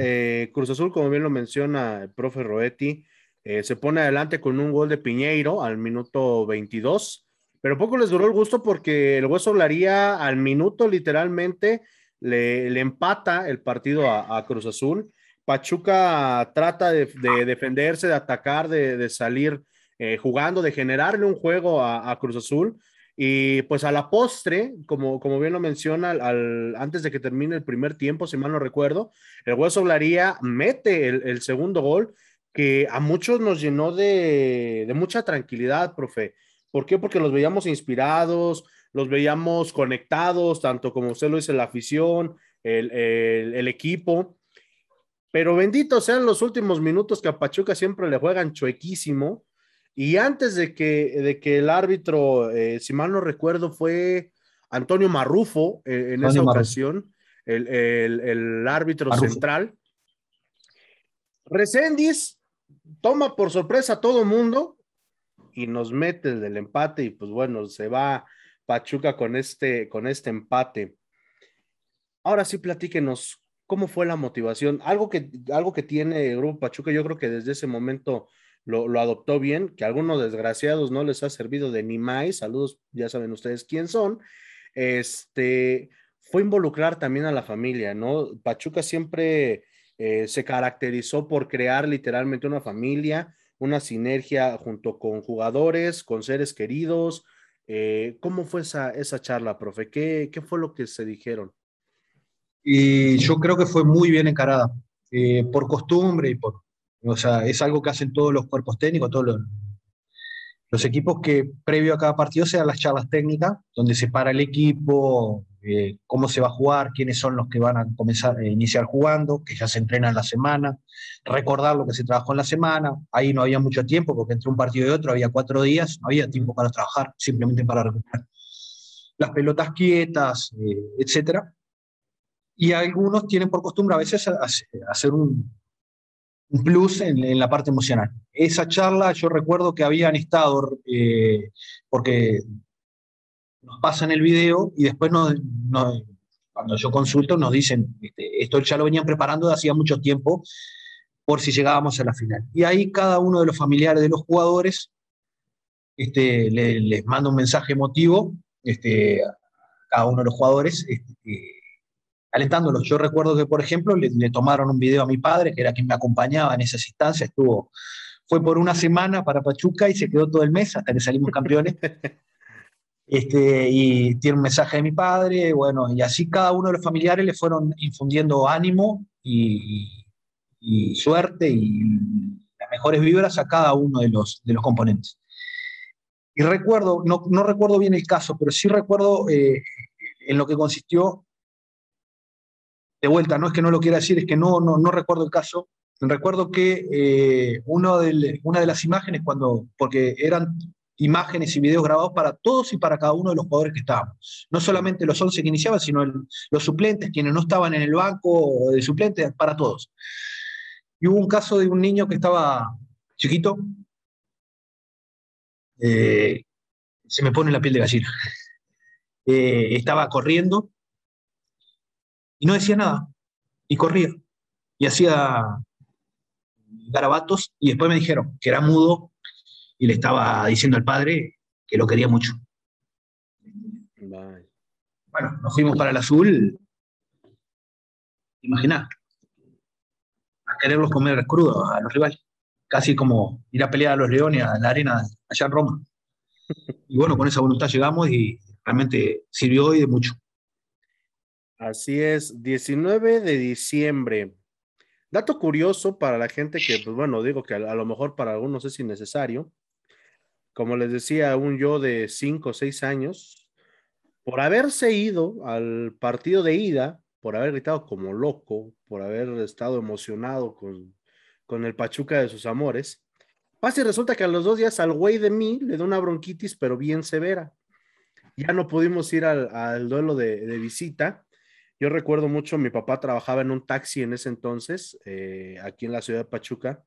eh, Cruz Azul, como bien lo menciona el profe Roetti, eh, se pone adelante con un gol de Piñeiro al minuto 22, pero poco les duró el gusto porque el Hueso Hablaría al minuto literalmente le, le empata el partido a, Cruz Azul. Pachuca trata de, de defenderse, de atacar, de, salir eh, jugando, de generarle un juego a, Cruz Azul. Y pues a la postre, como, como bien lo menciona, al, antes de que termine el primer tiempo, si mal no recuerdo, el Hueso Blaría mete el, segundo gol que a muchos nos llenó de, de, mucha tranquilidad, profe. ¿Por qué? Porque los veíamos inspirados, los veíamos conectados, tanto como usted lo dice, la afición, el, el, el equipo. Pero benditos sean los últimos minutos que a Pachuca siempre le juegan chuequísimo y antes de que, de que el árbitro, eh, si mal no recuerdo, fue Antonio Marrufo eh, en esa ocasión, el, árbitro central. Recendis toma por sorpresa a todo mundo y nos mete el del empate y pues bueno, se va Pachuca con este, con este empate. Ahora sí, platíquenos, ¿cómo fue la motivación? Algo que, algo que tiene el Grupo Pachuca, yo creo que desde ese momento lo, adoptó bien, que a algunos desgraciados no les ha servido de ni más, saludos, ya saben ustedes quién son, este, fue involucrar también a la familia, ¿no? Pachuca siempre eh, se caracterizó por crear literalmente una familia, una sinergia junto con jugadores, con seres queridos. Eh, ¿Cómo fue esa, esa charla, profe? ¿Qué, ¿Qué, fue lo que se dijeron? Y yo creo que fue muy bien encarada, eh, por costumbre y por, o sea, es algo que hacen todos los cuerpos técnicos, todos los, equipos que previo a cada partido se dan las charlas técnicas, donde se para el equipo, eh, cómo se va a jugar, quiénes son los que van a comenzar a iniciar jugando, que ya se entrenan la semana, recordar lo que se trabajó en la semana. Ahí no había mucho tiempo, porque entre un partido y otro había cuatro días, no había tiempo para trabajar, simplemente para recuperar las pelotas quietas, eh, etcétera. Y algunos tienen por costumbre a veces hacer un, un plus en, la parte emocional. Esa charla yo recuerdo que habían estado, eh, porque nos pasan el video y después cuando yo consulto nos dicen, este, esto ya lo venían preparando de hacía mucho tiempo por si llegábamos a la final. Y ahí cada uno de los familiares de los jugadores este, les manda un mensaje emotivo este, a cada uno de los jugadores. Este, alentándolos. Yo recuerdo que, por ejemplo, le, tomaron un video a mi padre, que era quien me acompañaba en esas instancias, estuvo, fue por una semana para Pachuca y se quedó todo el mes hasta que salimos campeones. Este, y tiene un mensaje de mi padre, bueno, y así cada uno de los familiares le fueron infundiendo ánimo y, suerte y las mejores vibras a cada uno de los, de los componentes. Y recuerdo, no, no recuerdo bien el caso, pero sí recuerdo eh, en lo que consistió de vuelta, no es que no lo quiera decir, es que no, no, no recuerdo el caso. Recuerdo que eh, una de las imágenes, cuando, porque eran imágenes y videos grabados para todos y para cada uno de los jugadores que estábamos. No solamente los 11 que iniciaban, sino los suplentes, quienes no estaban en el banco de suplentes, para todos. Y hubo un caso de un niño que estaba chiquito, eh, se me pone la piel de gallina. Eh, estaba corriendo y no decía nada, y corría, y hacía garabatos, y después me dijeron que era mudo, y le estaba diciendo al padre que lo quería mucho. Bueno, nos fuimos para el azul, imagina, a quererlos comer crudos a los rivales, casi como ir a pelear a los leones a la arena allá en Roma. Y bueno, con esa voluntad llegamos y realmente sirvió hoy de mucho. Así es, 19 de diciembre. Dato curioso para la gente que, pues bueno, digo que a, lo mejor para algunos es innecesario. Como les decía, un yo de 5 o 6 años, por haberse ido al partido de ida, por haber gritado como loco, por haber estado emocionado con, con el Pachuca de sus amores, pasa y resulta que a los dos días al güey de mí le da una bronquitis, pero bien severa. Ya no pudimos ir al, duelo de, visita yo recuerdo mucho, mi papá trabajaba en un taxi en ese entonces, eh, aquí en la ciudad de Pachuca,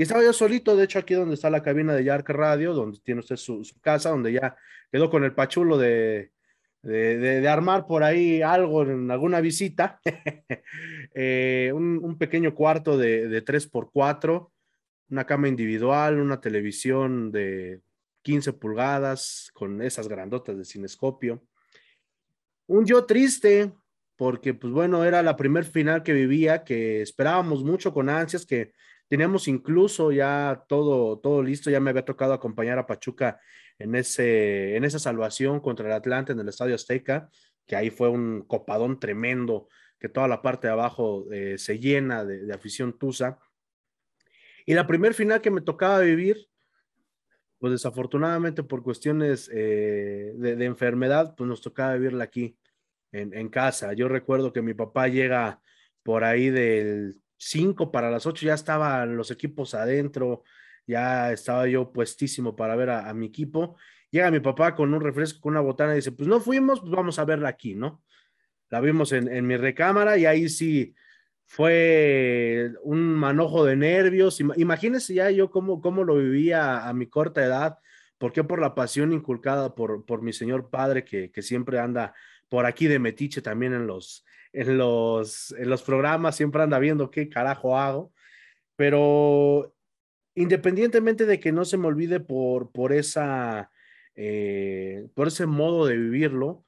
y estaba yo solito, de hecho, aquí donde está la cabina de Yark Radio, donde tiene usted su, casa, donde ya quedó con el pachulo de, de, armar por ahí algo en alguna visita. Eh, un, pequeño cuarto de, de 3x4, una cama individual, una televisión de 15 pulgadas con esas grandotas de cinescopio. Un yo triste, porque pues bueno, era la primer final que vivía, que esperábamos mucho con ansias, que teníamos incluso ya todo, todo listo, ya me había tocado acompañar a Pachuca en, ese, en esa salvación contra el Atlante en el Estadio Azteca, que ahí fue un copadón tremendo, que toda la parte de abajo eh, se llena de, afición tusa. Y la primer final que me tocaba vivir, pues desafortunadamente por cuestiones eh, de, enfermedad, pues nos tocaba vivirla aquí, en, en, casa. Yo recuerdo que mi papá llega por ahí del 5 para las 8, ya estaban los equipos adentro, ya estaba yo puestísimo para ver a, mi equipo. Llega mi papá con un refresco, con una botana y dice, pues no fuimos, pues vamos a verla aquí, ¿no? La vimos en, mi recámara y ahí sí fue un manojo de nervios. Imagínense ya yo cómo, cómo lo vivía a mi corta edad, porque por la pasión inculcada por, por mi señor padre, que, que siempre anda por aquí de metiche también en los, en los, en los programas, siempre anda viendo qué carajo hago. Pero independientemente de que no se me olvide por, por, esa, eh, por ese modo de vivirlo,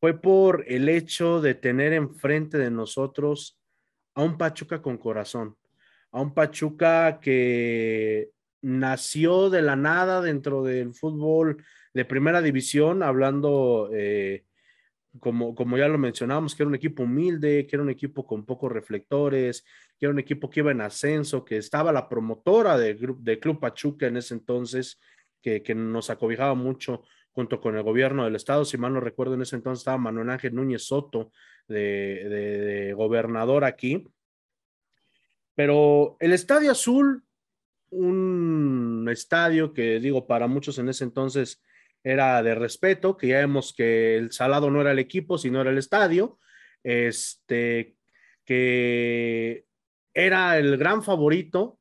fue por el hecho de tener enfrente de nosotros a un Pachuca con corazón, a un Pachuca que nació de la nada dentro del fútbol de primera división, hablando eh, como, como ya lo mencionábamos, que era un equipo humilde, que era un equipo con pocos reflectores, que era un equipo que iba en ascenso, que estaba la promotora del, Club Pachuca en ese entonces, que, que, nos acobijaba mucho junto con el gobierno del estado. Si mal no recuerdo, en ese entonces estaba Manuel Ángel Núñez Soto de, de gobernador aquí. Pero el Estadio Azul, un estadio que digo, para muchos en ese entonces era de respeto, que ya vemos que el Salado no era el equipo, sino era el estadio, este, que era el gran favorito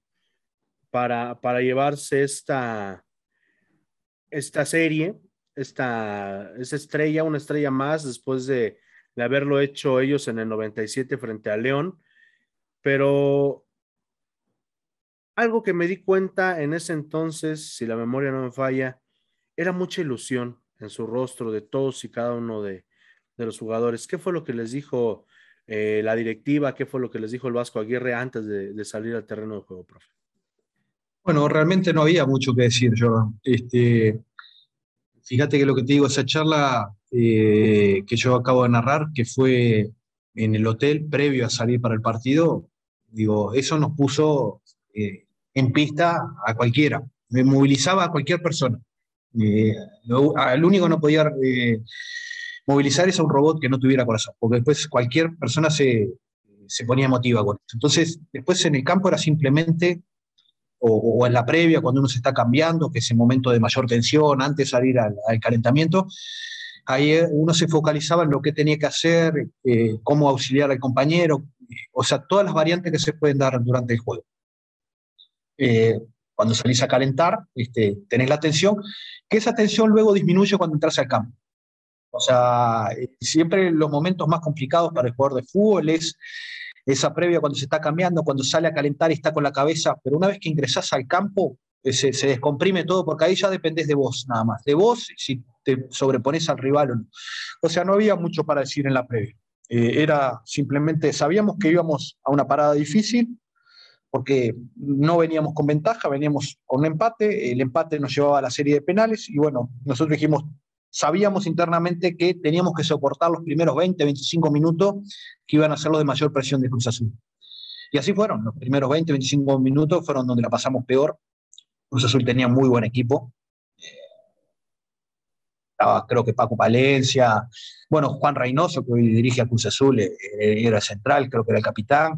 para, para llevarse esta, esta serie, esta, estrella, una estrella más después de, de haberlo hecho ellos en el 97 frente a León, pero algo que me di cuenta en ese entonces, si la memoria no me falla, era mucha ilusión en su rostro de todos y cada uno de, los jugadores. ¿Qué fue lo que les dijo eh, la directiva? ¿Qué fue lo que les dijo el Vasco Aguirre antes de, salir al terreno de juego, profe? Bueno, realmente no había mucho que decir, yo. Este, fíjate que lo que te digo, esa charla eh, que yo acabo de narrar, que fue en el hotel previo a salir para el partido, digo, eso nos puso eh, en pista a cualquiera, me movilizaba a cualquier persona. Eh, el único que no podía eh, movilizar es a un robot que no tuviera corazón, porque después cualquier persona se, se ponía emotiva con eso. Entonces, después en el campo era simplemente, o, en la previa, cuando uno se está cambiando, que es el momento de mayor tensión, antes de salir al, calentamiento, ahí eh, uno se focalizaba en lo que tenía que hacer, cómo auxiliar al compañero, o sea, todas las variantes que se pueden dar durante el juego. Cuando salís a calentar, este, tenés la tensión, que esa tensión luego disminuye cuando entras al campo. O sea, siempre los momentos más complicados para el jugador de fútbol es esa previa cuando se está cambiando, cuando sale a calentar y está con la cabeza, pero una vez que ingresás al campo, eh, se, se, descomprime todo, porque ahí ya dependés de vos nada más, de vos si te sobrepones al rival o no. O sea, no había mucho para decir en la previa. Eh, era simplemente, sabíamos que íbamos a una parada difícil, porque no veníamos con ventaja, veníamos con un empate, el empate nos llevaba a la serie de penales y bueno, nosotros dijimos, sabíamos internamente que teníamos que soportar los primeros 20, 25 minutos que iban a ser los de mayor presión de Cruz Azul. Y así fueron, los primeros 20, 25 minutos fueron donde la pasamos peor. Cruz Azul tenía muy buen equipo, estaba creo que Paco Palencia, bueno, Juan Reynoso, que hoy dirige a Cruz Azul, eh, eh, era central, creo que era el capitán,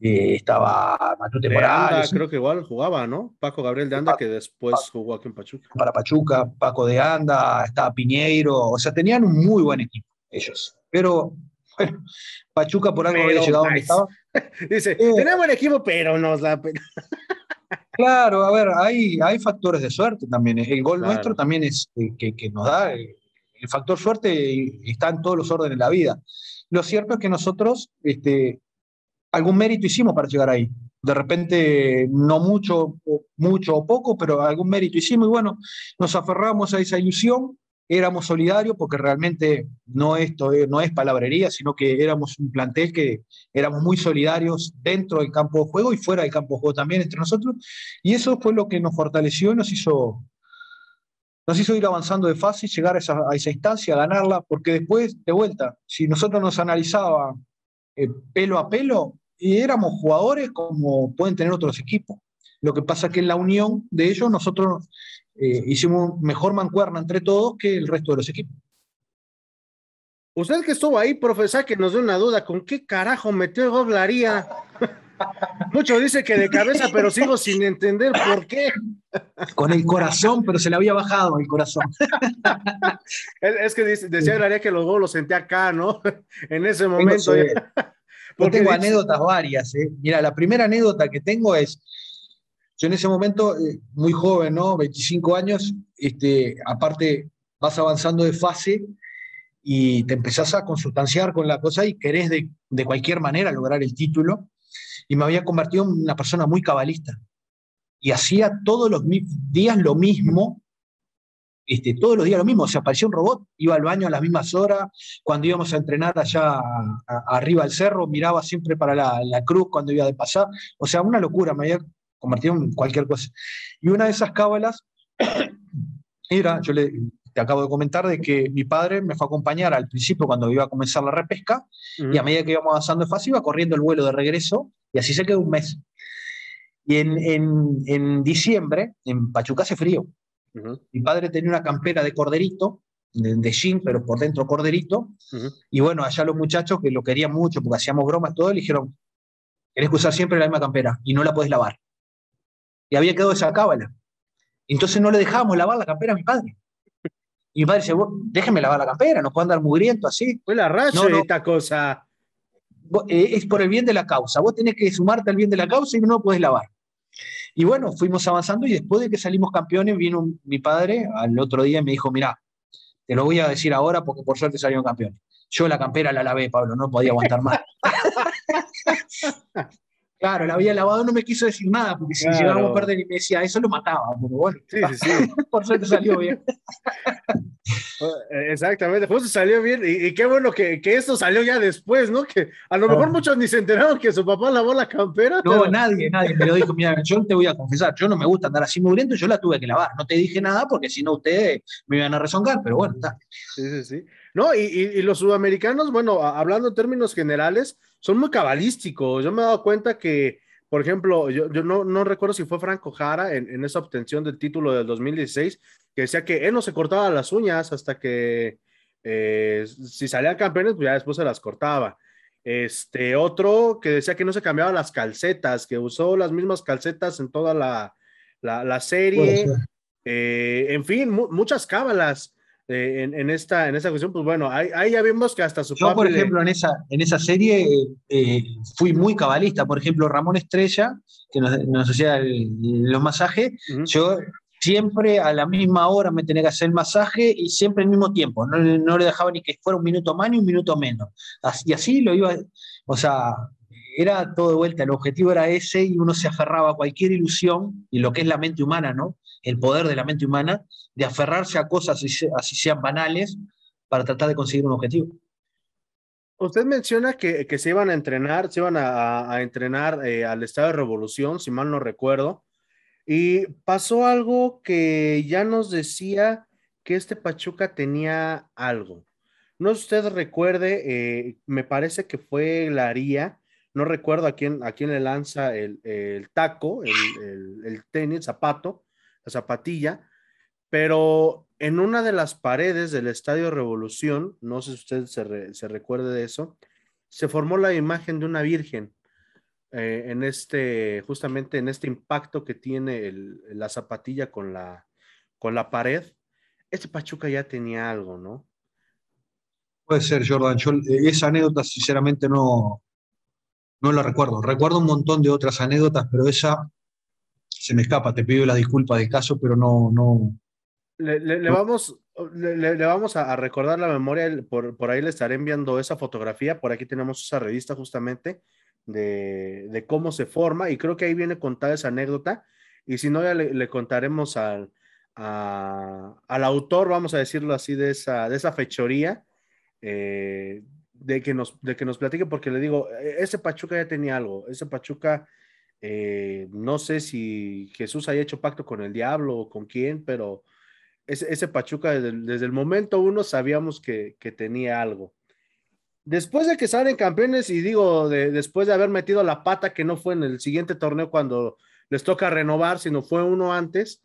eh, estaba Matute Morales. creo que igual jugaba, ¿no? Paco Gabriel de Anda, que después jugó aquí en Pachuca. Para Pachuca, Paco de Anda, estaba Piñeiro, o sea, tenían un muy buen equipo ellos, pero bueno, Pachuca por algo había llegado donde estaba. Dice, tenemos buen equipo, pero nos da pena. Claro, a ver, hay, hay factores de suerte también. El gol nuestro también es eh, que, nos da. Eh, el factor suerte está en todos los órdenes de la vida. Lo cierto es que nosotros este, algún mérito hicimos para llegar ahí. De repente, no mucho, mucho o poco, pero algún mérito hicimos y bueno, nos aferramos a esa ilusión éramos solidarios porque realmente no, esto, no es palabrería, sino que éramos un plantel que éramos muy solidarios dentro del campo de juego y fuera del campo de juego también entre nosotros. Y eso fue lo que nos fortaleció y nos hizo nos hizo ir avanzando de fase, llegar a esa, a instancia, ganarla, porque después, de vuelta, si nosotros nos analizaba eh, pelo a pelo, y éramos jugadores como pueden tener otros equipos. Lo que pasa es que en la unión de ellos nosotros eh, hicimos mejor mancuerna entre todos que el resto de los equipos. Usted que estuvo ahí, profesor, que nos dio una duda, ¿con qué carajo metió Goblaría? Mucho dice que de cabeza, pero sigo sin entender por qué. Con el corazón, pero se le había bajado el corazón. es que decía Glaría que los goles los sentía acá, ¿no? En ese momento. Yo tengo anécdotas varias. ¿eh? Mira, la primera anécdota que tengo es, yo en ese momento, eh, muy joven, ¿no? 25 años, este, aparte vas avanzando de fase y te empezás a consustanciar con la cosa y querés de, de cualquier manera lograr el título. Y me había convertido en una persona muy cabalista. Y hacía todos los días lo mismo este, todos los días lo mismo, se aparecía un robot, iba al baño a las mismas horas, cuando íbamos a entrenar allá arriba del cerro, miraba siempre para la, cruz cuando iba de pasar, o sea, una locura, me había convertido en cualquier cosa. Y una de esas cábalas era, yo le, te acabo de comentar, de que mi padre me fue a acompañar al principio cuando iba a comenzar la repesca, y a medida que íbamos avanzando de fase iba corriendo el vuelo de regreso, y así se quedó un mes. Y en, en, en diciembre, en Pachuca hace frío, mi padre tenía una campera de corderito, de, jean, pero por dentro corderito. Y bueno, allá los muchachos que lo querían mucho porque hacíamos bromas, todo, le dijeron, querés usar siempre la misma campera y no la podés lavar. Y había quedado esa cábala. Entonces no le dejábamos lavar la campera a mi padre. Y mi padre dice, déjeme lavar la campera, no puedo andar mugriento así. Fue la racha no, esta cosa. Eh, es por el bien de la causa. Vos tenés que sumarte al bien de la causa y no lo podés lavar. Y bueno, fuimos avanzando y después de que salimos campeones, vino mi padre al otro día y me dijo, mira, te lo voy a decir ahora porque por suerte salieron campeones. Yo la campera la lavé, Pablo, no podía aguantar más. Claro, la había lavado, no me quiso decir nada, porque si llegábamos a perder y me decía, eso lo mataba. Pero bueno, sí, sí, sí. por suerte salió bien. Eh, exactamente, pues salió bien. Y, qué bueno que, que, esto salió ya después, ¿no? Que a lo mejor muchos ni se enteraron que su papá lavó la campera. No, nadie, nadie me lo dijo. Mira, yo te voy a confesar, yo no me gusta andar así mugriento, yo la tuve que lavar. No te dije nada porque si no ustedes me iban a rezongar, pero bueno, está. Sí, sí, sí. No, y, y, los sudamericanos, bueno, hablando en términos generales, son muy cabalísticos. Yo me he dado cuenta que, por ejemplo, yo, yo no, no, recuerdo si fue Franco Jara en, en, esa obtención del título del 2016, que decía que él no se cortaba las uñas hasta que eh, si salían campeones, pues ya después se las cortaba. Este otro que decía que no se cambiaba las calcetas, que usó las mismas calcetas en toda la, la, la serie. Eh, en fin, mu muchas cábalas. Eh, en, esta, en esta cuestión, pues bueno, ahí, ahí, ya vimos que hasta su Yo, por ejemplo, en, esa, en esa serie eh, fui muy cabalista. Por ejemplo, Ramón Estrella, que nos, nos hacía los masajes, yo siempre a la misma hora me tenía que hacer el masaje y siempre al mismo tiempo. No, no le dejaba ni que fuera un minuto más ni un minuto menos. y así lo iba, o sea, era todo de vuelta. El objetivo era ese y uno se aferraba a cualquier ilusión y lo que es la mente humana, ¿no? El poder de la mente humana de aferrarse a cosas así sean banales para tratar de conseguir un objetivo. Usted menciona que, que se iban a entrenar, se iban a, entrenar eh, al estado de revolución, si mal no recuerdo, y pasó algo que ya nos decía que este Pachuca tenía algo. No usted recuerde, eh, me parece que fue Laría, no recuerdo a quién, a quién le lanza el, el taco, el, el, el tenis, zapato, zapatilla, pero en una de las paredes del Estadio Revolución, no sé si usted se, se recuerde de eso, se formó la imagen de una virgen eh, en este, justamente en este impacto que tiene el, la zapatilla con la, con la pared. Este Pachuca ya tenía algo, ¿no? Puede ser, Jordan. Yo eh, esa anécdota, sinceramente, no, no la recuerdo. Recuerdo un montón de otras anécdotas, pero esa se me escapa, te pido la disculpa del caso, pero no... no. Le, vamos, le, vamos a, recordar la memoria, por, por, ahí le estaré enviando esa fotografía, por aquí tenemos esa revista justamente de, de cómo se forma y creo que ahí viene contada esa anécdota y si no ya le, contaremos al, al autor, vamos a decirlo así, de esa, de esa fechoría, eh, de, que nos, de que nos platique, porque le digo, e, ese Pachuca ya tenía algo, ese Pachuca eh, no sé si Jesús haya hecho pacto con el diablo o con quién, pero ese, Pachuca desde, el momento uno sabíamos que, tenía algo. Después de que salen campeones, y digo, después de haber metido la pata, que no fue en el siguiente torneo cuando les toca renovar, sino fue uno antes,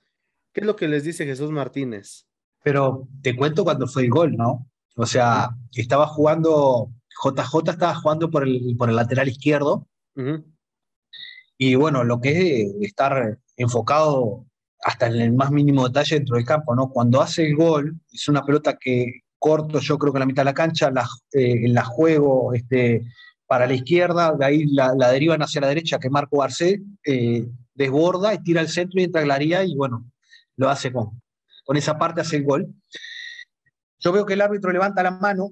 ¿qué es lo que les dice Jesús Martínez? Pero te cuento cuando fue el gol, ¿no? O sea, estaba jugando, JJ estaba jugando por el, por el lateral izquierdo. Y bueno, lo que es estar enfocado hasta en el más mínimo detalle dentro del campo, ¿no? Cuando hace el gol, es una pelota que corto, yo creo que la mitad de la cancha, la, eh, la juego este, para la izquierda, de ahí la, derivan hacia la derecha, que Marco Garcés eh, desborda y tira al centro y entra a Glaría y bueno, lo hace con, con esa parte, hace el gol. Yo veo que el árbitro levanta la mano,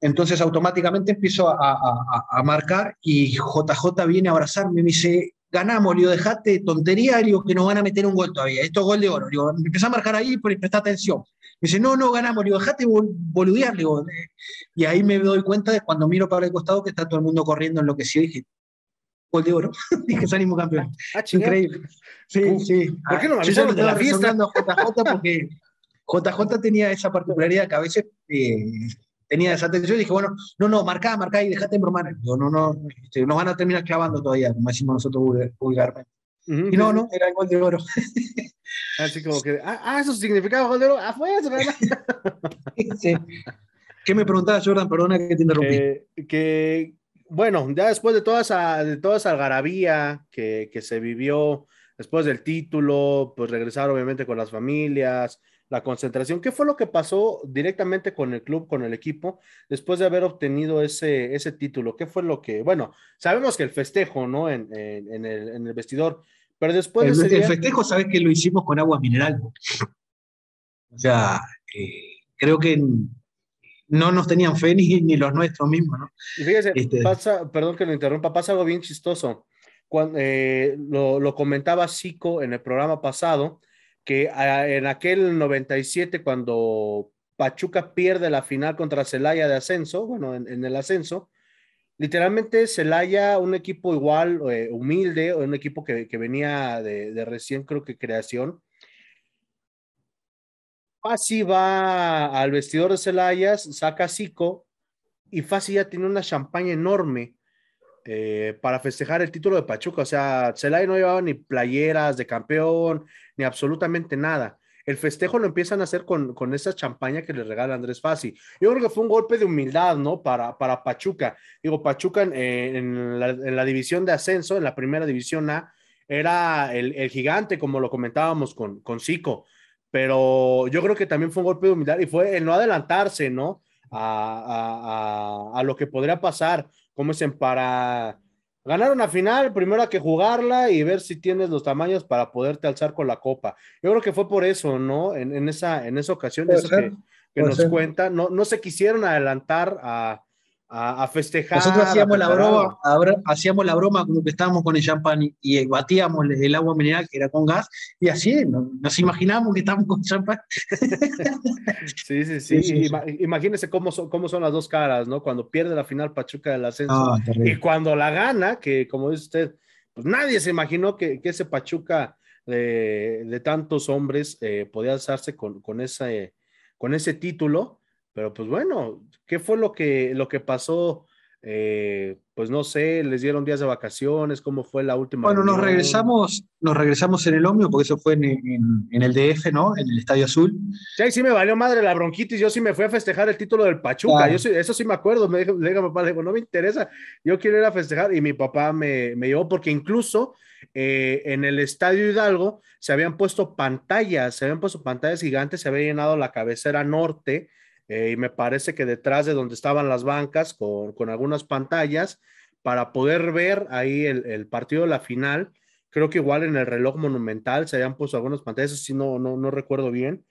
entonces automáticamente empiezo a, a, a marcar y JJ viene a abrazarme y me dice, ganamos, digo, dejate tontería, digo, que nos van a meter un gol todavía, esto es gol de oro, digo, empecé a marcar ahí, pero presta atención. Me dice, no, no, ganamos, digo, dejate boludear, digo, y ahí me doy cuenta de cuando miro para el costado que está todo el mundo corriendo en lo que sí, dije, gol de oro, dije, salimos campeón. Ah, Increíble. Sí, sí. ¿Por qué no me avisaron de la fiesta? JJ porque JJ tenía esa particularidad que a veces eh, tenía esa atención y dije, bueno, no, no, marcá, marcá y dejate bromar. Digo, no, no, este, nos van a terminar clavando todavía, como decimos nosotros vulgarmente. y no, no, era el gol de oro. Así como que, ah, ah eso significaba gol de oro, ah, fue eso, sí. ¿Qué me preguntaba, Jordan? Perdona que te interrumpí. que, bueno, ya después de toda esa, de toda esa algarabía que, que se vivió después del título, pues regresar obviamente con las familias, la concentración. ¿Qué fue lo que pasó directamente con el club, con el equipo, después de haber obtenido ese, ese título? ¿Qué fue lo que, bueno, sabemos que el festejo, ¿no? En, en, el, en el, vestidor, pero después el, de ese el festejo, sabes que lo hicimos con agua mineral. O sea, eh, creo que no nos tenían fe ni, ni los nuestros mismos, ¿no? Y fíjese, este pasa, perdón que lo interrumpa, pasa algo bien chistoso. Cuando, eh, lo, lo comentaba Zico en el programa pasado, que ah, en aquel 97, cuando Pachuca pierde la final contra Celaya de ascenso, bueno, en, el ascenso, literalmente Celaya, un equipo igual, eh, humilde, un equipo que, venía de, recién, creo que creación. Fasi va al vestidor de Celaya, saca Zico y Fasi ya tiene una champaña enorme eh, para festejar el título de Pachuca. O sea, Celaya no llevaba ni playeras de campeón, ni absolutamente nada. El festejo lo empiezan a hacer con, con esa champaña que le regala Andrés Fassi. Yo creo que fue un golpe de humildad, ¿no? Para, para Pachuca. Digo, Pachuca en, la, división de ascenso, en la primera división A, era el, gigante, como lo comentábamos con, con Zico. Pero yo creo que también fue un golpe de humildad y fue el no adelantarse, ¿no? A, a, a lo que podría pasar como dicen, para ganar una final, primero hay que jugarla y ver si tienes los tamaños para poderte alzar con la copa. Yo creo que fue por eso, ¿no? En, esa, en esa ocasión, eso que, nos cuenta, no, no se quisieron adelantar a, a, festejar. Nosotros hacíamos la broma, hacíamos la broma como que estábamos con el champán y, batíamos el agua mineral que era con gas y así nos, imaginábamos que estábamos con champán. Sí, sí, sí. Imagínense cómo son, cómo son las dos caras, ¿no? Cuando pierde la final Pachuca del ascenso ah, y cuando la gana, que como dice usted, pues nadie se imaginó que, ese Pachuca de, tantos hombres eh, podía alzarse con, con, ese, con ese título pero pues bueno, ¿qué fue lo que, lo que pasó? Eh, pues no sé, les dieron días de vacaciones, ¿cómo fue la última? Bueno, nos regresamos, nos regresamos en el Omnio, porque eso fue en, el DF, ¿no? En el Estadio Azul. Sí, sí me valió madre la bronquitis, yo sí me fui a festejar el título del Pachuca, yo eso sí me acuerdo, me dijo, le digo a papá, le digo, no me interesa, yo quiero ir a festejar, y mi papá me, me llevó, porque incluso eh, en el Estadio Hidalgo se habían puesto pantallas, se habían puesto pantallas gigantes, se había llenado la cabecera norte, eh, y me parece que detrás de donde estaban las bancas con, con algunas pantallas para poder ver ahí el, el, partido de la final. Creo que igual en el reloj monumental se habían puesto algunas pantallas, si no, no, no recuerdo bien,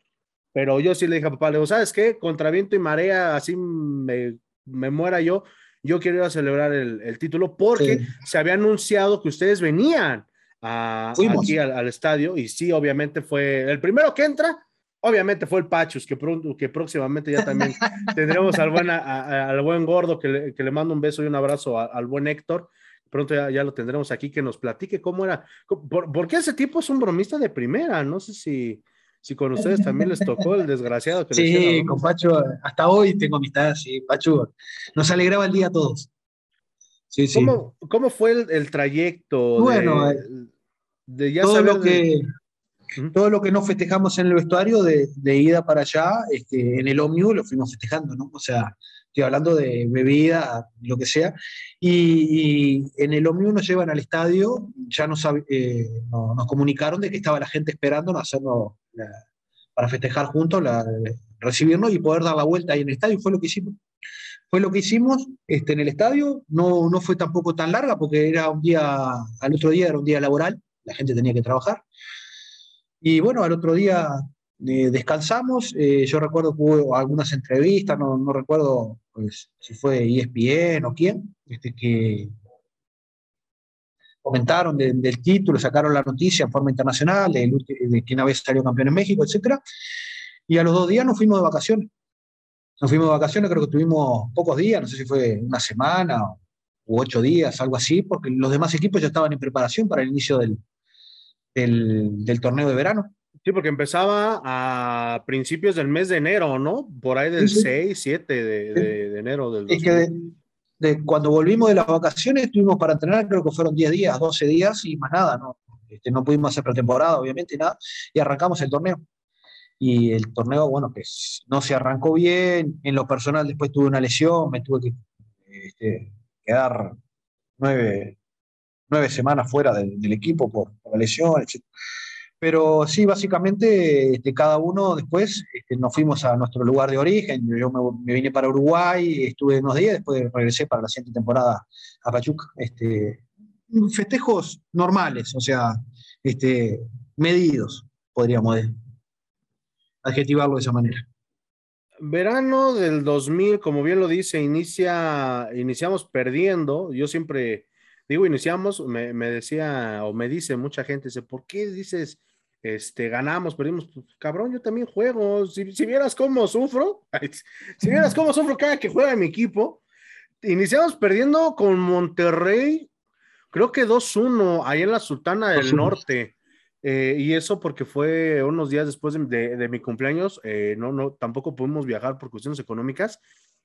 pero yo sí le dije a papá, le digo, ¿sabes qué? Contra viento y marea, así me, me muera yo, yo quiero ir a celebrar el, el título porque se había anunciado que ustedes venían a, aquí al, al, estadio y sí, obviamente fue el primero que entra, Obviamente fue el Pachus, que, que próximamente ya también tendremos al buen, al buen gordo, que le, que le, mando un beso y un abrazo al buen Héctor. Pronto ya, lo tendremos aquí, que nos platique cómo era. Por, qué ese tipo es un bromista de primera? No sé si, si con ustedes también les tocó el desgraciado que Sí, con Pacho, hasta hoy tengo amistad, sí, Pacho, nos alegraba el día a todos. Sí, sí. ¿Cómo, fue el, trayecto? Bueno, eh, de, ya todo lo que... Todo lo que no festejamos en el vestuario de, ida para allá, este, en el ómnibus lo fuimos festejando, ¿no? O sea, estoy hablando de bebida, lo que sea, y, en el ómnibus nos llevan al estadio, ya nos, eh, nos, comunicaron de que estaba la gente esperando hacernos para festejar juntos, la, recibirnos y poder dar la vuelta ahí en el estadio, fue lo que hicimos. Fue lo que hicimos este, en el estadio, no, no fue tampoco tan larga porque era un día, al otro día era un día laboral, la gente tenía que trabajar. Y bueno, al otro día eh, descansamos, eh, yo recuerdo que hubo algunas entrevistas, no, no recuerdo pues, si fue ESPN o quién, este, que comentaron del título, sacaron la noticia en forma internacional de, de quién había salido campeón en México, etc. Y a los dos días nos fuimos de vacaciones. Nos fuimos de vacaciones, creo que tuvimos pocos días, no sé si fue una semana u ocho días, algo así, porque los demás equipos ya estaban en preparación para el inicio del, del, torneo de verano. Sí, porque empezaba a principios del mes de enero, ¿no? Por ahí del 6, 7 de, enero del Es que de, cuando volvimos de las vacaciones estuvimos para entrenar, creo que fueron 10 días, 12 días y más nada, ¿no? Este, no pudimos hacer pretemporada, obviamente, nada, y arrancamos el torneo. Y el torneo, bueno, que no se arrancó bien, en lo personal después tuve una lesión, me tuve que este, quedar nueve, nueve semanas fuera del, equipo por, la lesión, etc. Pero sí, básicamente este, cada uno después este, nos fuimos a nuestro lugar de origen. Yo me, vine para Uruguay, estuve unos días, después regresé para la siguiente temporada a Pachuca. Este, festejos normales, o sea, este, medidos, podríamos adjetivarlo de esa manera. Verano del 2000, como bien lo dice, inicia, iniciamos perdiendo. Yo siempre digo, iniciamos, me, decía o me dice mucha gente, dice, ¿por qué dices, este, ganamos, perdimos? Pues, cabrón, yo también juego. Si, vieras cómo sufro, si vieras cómo sufro cada que juega mi equipo, iniciamos perdiendo con Monterrey, creo que 2-1, ahí en la Sultana del Norte. Eh, y eso porque fue unos días después de, mi cumpleaños, eh, no, no, tampoco pudimos viajar por cuestiones económicas.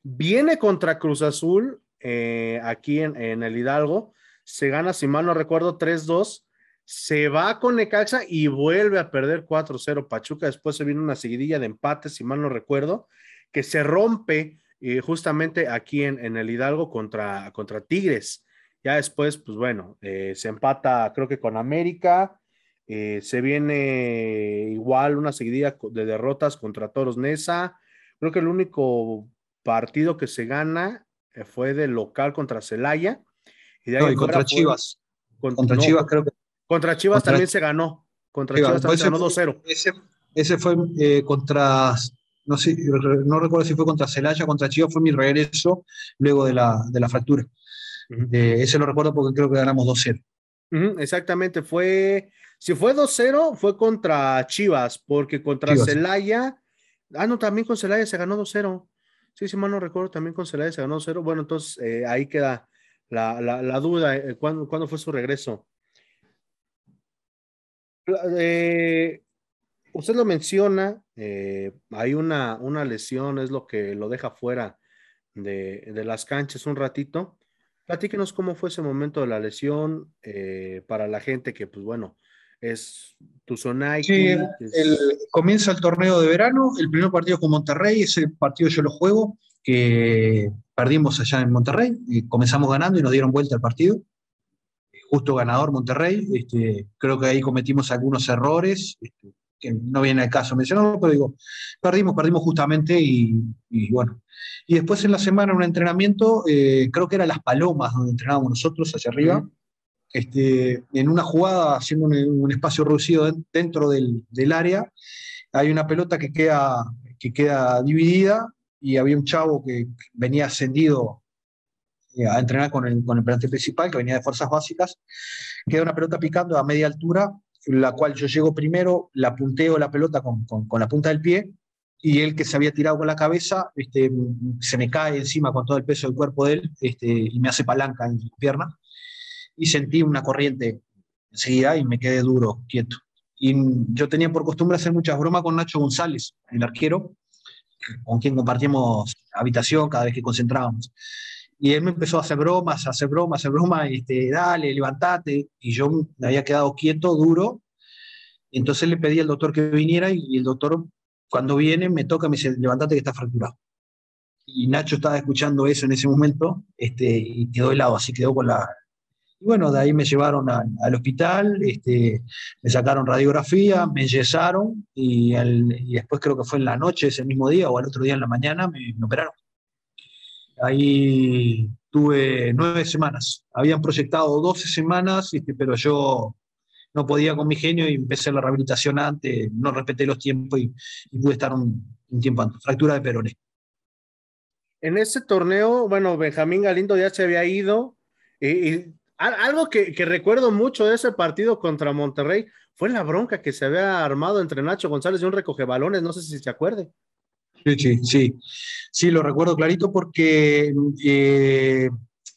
Viene contra Cruz Azul eh, aquí en, en, el Hidalgo, se gana, si mal no recuerdo, 3-2, se va con Necaxa y vuelve a perder 4-0 Pachuca, después se viene una seguidilla de empates, si mal no recuerdo, que se rompe eh, justamente aquí en, el Hidalgo contra, contra Tigres. Ya después, pues bueno, eh, se empata creo que con América, eh, se viene igual una seguidilla de derrotas contra Toros Nesa. Creo que el único partido que se gana fue de local contra Celaya y, contra Chivas. contra Chivas creo que. Contra Chivas también se ganó. Contra Chivas, también se ganó 2-0. Ese, fue eh, contra, no sé, no recuerdo si fue contra Celaya, contra Chivas fue mi regreso luego de la, de la fractura. Eh, ese lo recuerdo porque creo que ganamos 2-0. exactamente, fue, si fue 2-0, fue contra Chivas, porque contra Celaya, ah, no, también con Celaya se ganó 2-0. Sí, si mal no recuerdo, también con Celaya se ganó 2-0. Bueno, entonces eh, ahí queda la, duda, eh, ¿cuándo, fue su regreso? Eh, usted lo menciona, eh, hay una, una, lesión, es lo que lo deja fuera de, las canchas un ratito. Platíquenos cómo fue ese momento de la lesión para la gente que, pues bueno, es tu zona. Sí, comienza el torneo de verano, el primer partido con Monterrey, ese partido yo lo juego, que perdimos allá en Monterrey, y comenzamos ganando y nos dieron vuelta el partido. Justo ganador Monterrey, este, creo que ahí cometimos algunos errores, este, que no viene al caso mencionarlo, pero digo, perdimos, perdimos justamente y, bueno. Y después en la semana un entrenamiento, eh, creo que era Las Palomas, donde entrenábamos nosotros hacia arriba, este, en una jugada, haciendo un, espacio reducido dentro del, del, área, hay una pelota que queda, que queda dividida y había un chavo que venía ascendido eh, a entrenar con el, con el principal, que venía de fuerzas básicas, queda una pelota picando a media altura, la cual yo llego primero, la punteo la pelota con, con, la punta del pie, y él que se había tirado con la cabeza, este, se me cae encima con todo el peso del cuerpo de él este, y me hace palanca en la pierna, y sentí una corriente enseguida y me quedé duro, quieto. y yo tenía por costumbre hacer muchas bromas con Nacho González, el arquero, con quien compartíamos habitación cada vez que concentrábamos. Y él me empezó a hacer bromas, a hacer bromas, a hacer bromas, este, dale, levantate. Y yo me había quedado quieto, duro. Entonces le pedí al doctor que viniera y, el doctor, cuando viene, me toca, me dice, levantate que está fracturado. Y Nacho estaba escuchando eso en ese momento este, y quedó helado, así quedó con la, y bueno, de ahí me llevaron al hospital, este, me sacaron radiografía, me enyesaron y, y, después creo que fue en la noche ese mismo día o al otro día en la mañana me, operaron. Ahí tuve nueve semanas. Habían proyectado doce semanas, este, pero yo no podía con mi genio y empecé la rehabilitación antes, no respeté los tiempos y, pude estar un, tiempo antes. Fractura de peroné. En ese torneo, bueno, Benjamín Galindo ya se había ido y algo que, recuerdo mucho de ese partido contra Monterrey fue la bronca que se había armado entre Nacho González y un recoge balones, no sé si se acuerde. Sí, sí, sí, sí, lo recuerdo clarito porque eh,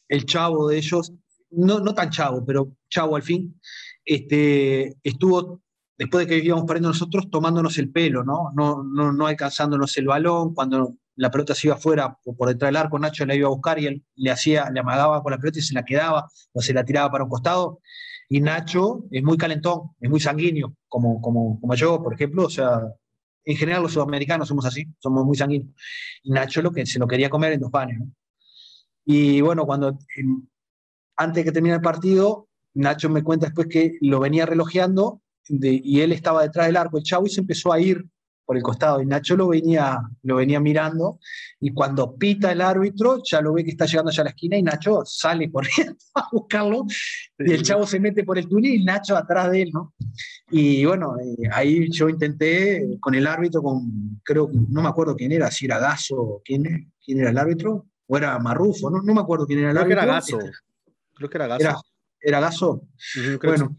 el chavo de ellos, no, no tan chavo, pero chavo al fin, este, estuvo, después de que íbamos perdiendo nosotros, tomándonos el pelo, ¿no? No, no, no alcanzándonos el balón, cuando la pelota se iba afuera por detrás del arco, Nacho la iba a buscar y él le hacía, le amagaba con la pelota y se la quedaba o se la tiraba para un costado. Y Nacho es muy calentón, es muy sanguíneo, como, como, como yo, por ejemplo. O sea, en general los sudamericanos somos así, somos muy sanguíneos. Y Nacho lo que se lo quería comer en dos panes. Y bueno, cuando antes de que termine el partido, Nacho me cuenta después que lo venía relojeando y él estaba detrás del arco, el chavo, y se empezó a ir por el costado y Nacho lo venía, lo venía mirando y cuando pita el árbitro ya lo ve que está llegando ya a la esquina y Nacho sale corriendo a buscarlo y el chavo se mete por el túnel y Nacho atrás de él, ¿no? Y bueno, eh, ahí yo intenté con el árbitro, con, creo, no me acuerdo quién era, si era Gaso, quién, quién era el árbitro, o era Marrufo, no, no me acuerdo quién era el árbitro. Creo que era Gaso, creo que era Gaso. Era, era Gaso. bueno,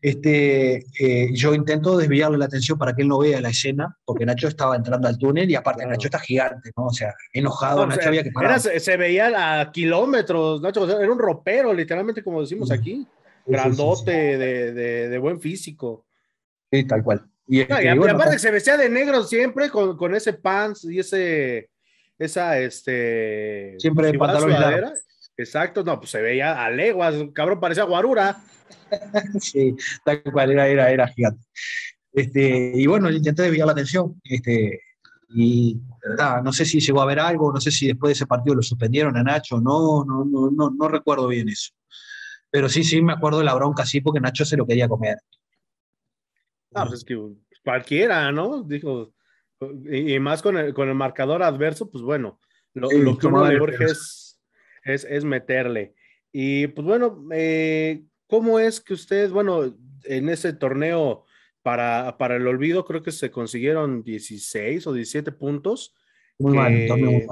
este, eh, yo intento desviarle la atención para que él no vea la escena, porque Nacho estaba entrando al túnel y aparte Nacho está gigante, ¿no? O sea, enojado, Nacho había que parar. se, veía a kilómetros, Nacho, era un ropero, literalmente, como decimos aquí, grandote, de, de, buen físico. Sí, tal cual. Y, este, aparte se vestía de negro siempre, con, con, ese pants y ese, esa, este... Siempre de pantalón Exacto, no, pues se veía a leguas, cabrón, parecía guarura. sí, tal cual, era, era, era gigante. Este, y bueno, intenté desviar la atención. Este, y no sé si llegó a ver algo, no sé si después de ese partido lo suspendieron a Nacho, no, no, no, no, no recuerdo bien eso. Pero sí, sí, me acuerdo de la bronca, sí, porque Nacho se lo quería comer. Ah, pues es que cualquiera, ¿no? Dijo, y, más con el, con el marcador adverso, pues bueno, lo, lo que uno le urge es, es, es, meterle. Y pues bueno, eh, ¿Cómo es que ustedes, bueno, en ese torneo para, para el olvido, creo que se consiguieron 16 o 17 puntos? Muy que, mal,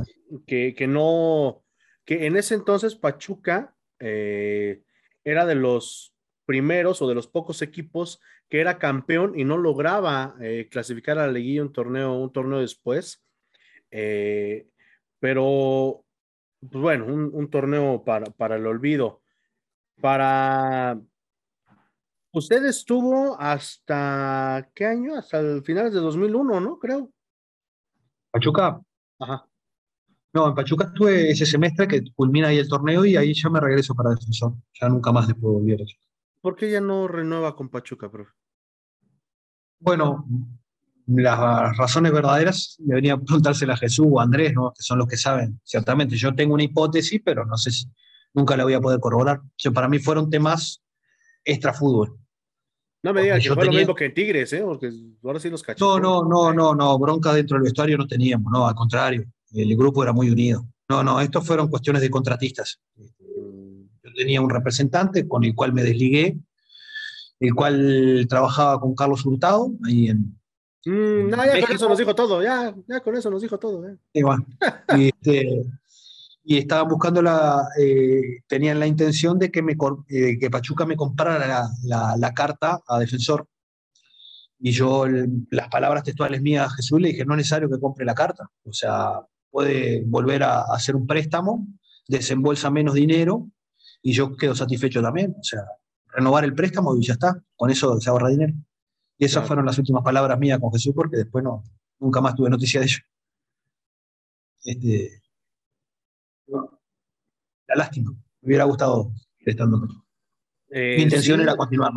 que, que, no, que en ese entonces Pachuca eh, era de los primeros o de los pocos equipos que era campeón y no lograba eh, clasificar a la liguilla un torneo, un torneo después. Eh, pero, pues bueno, un, un torneo para, para el olvido para... Usted estuvo hasta, ¿qué año? Hasta el finales de 2001, ¿no? Creo. Pachuca. Ajá. No, en Pachuca estuve ese semestre que culmina ahí el torneo y ahí ya me regreso para defensor. Ya nunca más después volver. ¿Por qué ya no renueva con Pachuca, profe? Bueno, las razones verdaderas debería preguntársela a Jesús o a Andrés, ¿no? que son los que saben. Ciertamente, yo tengo una hipótesis, pero no sé si, nunca la voy a poder corroborar. O para mí fueron temas extra fútbol. No me digas que fue lo mismo que en Tigres, ¿eh? porque ahora sí los cachó. No, no, no, no, no, bronca dentro del vestuario no teníamos, no, al contrario, el grupo era muy unido. No, no, estos fueron cuestiones de contratistas. Yo tenía un representante con el cual me desligué, el cual trabajaba con Carlos Hurtado, ahí en, mm, no, ya con eso nos dijo todo, ya, ya con eso nos dijo todo. ¿eh? y, este, y estaban buscando la, eh, tenían la intención de que, me, eh, que Pachuca me comprara la, carta a defensor. Y yo, las palabras textuales mías a Jesús le dije, no es necesario que compre la carta. O sea, puede volver a, hacer un préstamo, desembolsa menos dinero y yo quedo satisfecho también. O sea, renovar el préstamo y ya está. Con eso se ahorra dinero. Y esas fueron las últimas palabras mías con Jesús, porque después no, nunca más tuve noticia de ello. Este, la lástima, me hubiera gustado estando. Eh, Mi intención era continuar,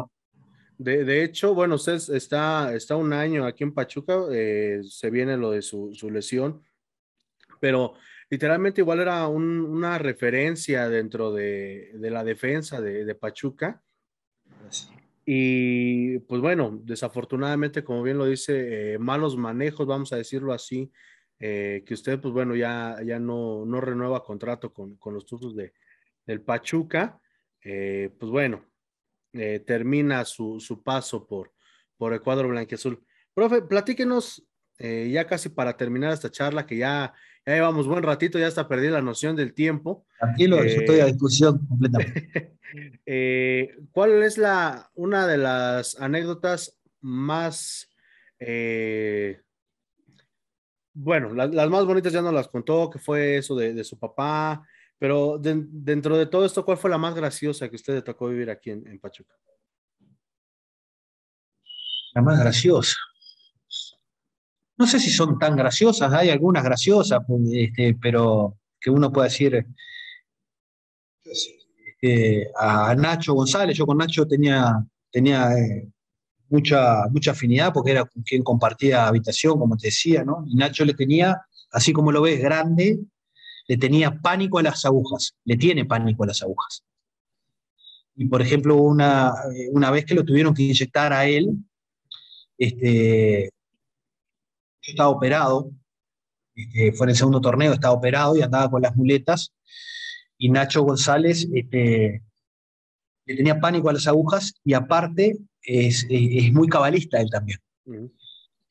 De, hecho, bueno, usted está, está un año aquí en Pachuca, eh, se viene lo de su, lesión, pero literalmente igual era una referencia dentro de, la defensa de, Pachuca. Y pues bueno, desafortunadamente, como bien lo dice, eh, malos manejos, vamos a decirlo así, que usted, pues bueno, ya, ya no, no renueva contrato con, con los Tuzos de, del Pachuca. Eh, pues bueno, eh, termina su, paso por, por el cuadro blanquiazul. Profe, platíquenos eh, ya casi para terminar esta charla, que ya, ya llevamos buen ratito, ya está perdida la noción del tiempo. Tranquilo, yo estoy a discusión completamente. ¿Cuál es la, una de las anécdotas más, bueno, las más bonitas ya nos las contó, que fue eso de, su papá, pero dentro de todo esto, ¿cuál fue la más graciosa que usted le tocó vivir aquí en, Pachuca? La más graciosa. No sé si son tan graciosas, hay algunas graciosas, pues, este, pero que uno puede decir eh, a Nacho González, yo con Nacho tenía, tenía eh, mucha, mucha afinidad porque era con quien compartía habitación, como te decía, ¿no? Y Nacho le tenía, así como lo ves, grande, le tenía pánico a las agujas, le tiene pánico a las agujas. Y por ejemplo, una, eh, una vez que lo tuvieron que inyectar a él, este, yo estaba operado, este, fue en el segundo torneo, estaba operado y andaba con las muletas, y Nacho González este, le tenía pánico a las agujas y aparte es, muy cabalista él también.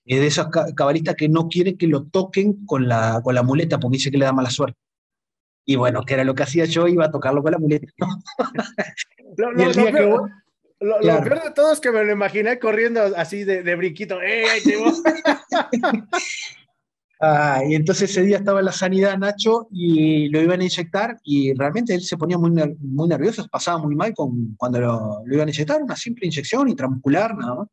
Es de esos cabalistas que no quiere que lo toquen con la, con la muleta porque dice que le da mala suerte. Y bueno, que era lo que hacía yo, iba a tocarlo con la muleta. lo, peor, de todo es que me lo imaginé corriendo así de, de brinquito. ¡Eh, ah, y entonces ese día estaba en la sanidad Nacho y lo iban a inyectar y realmente él se ponía muy, muy nervioso, pasaba muy mal con, cuando lo, iban a inyectar, una simple inyección intramuscular, nada más.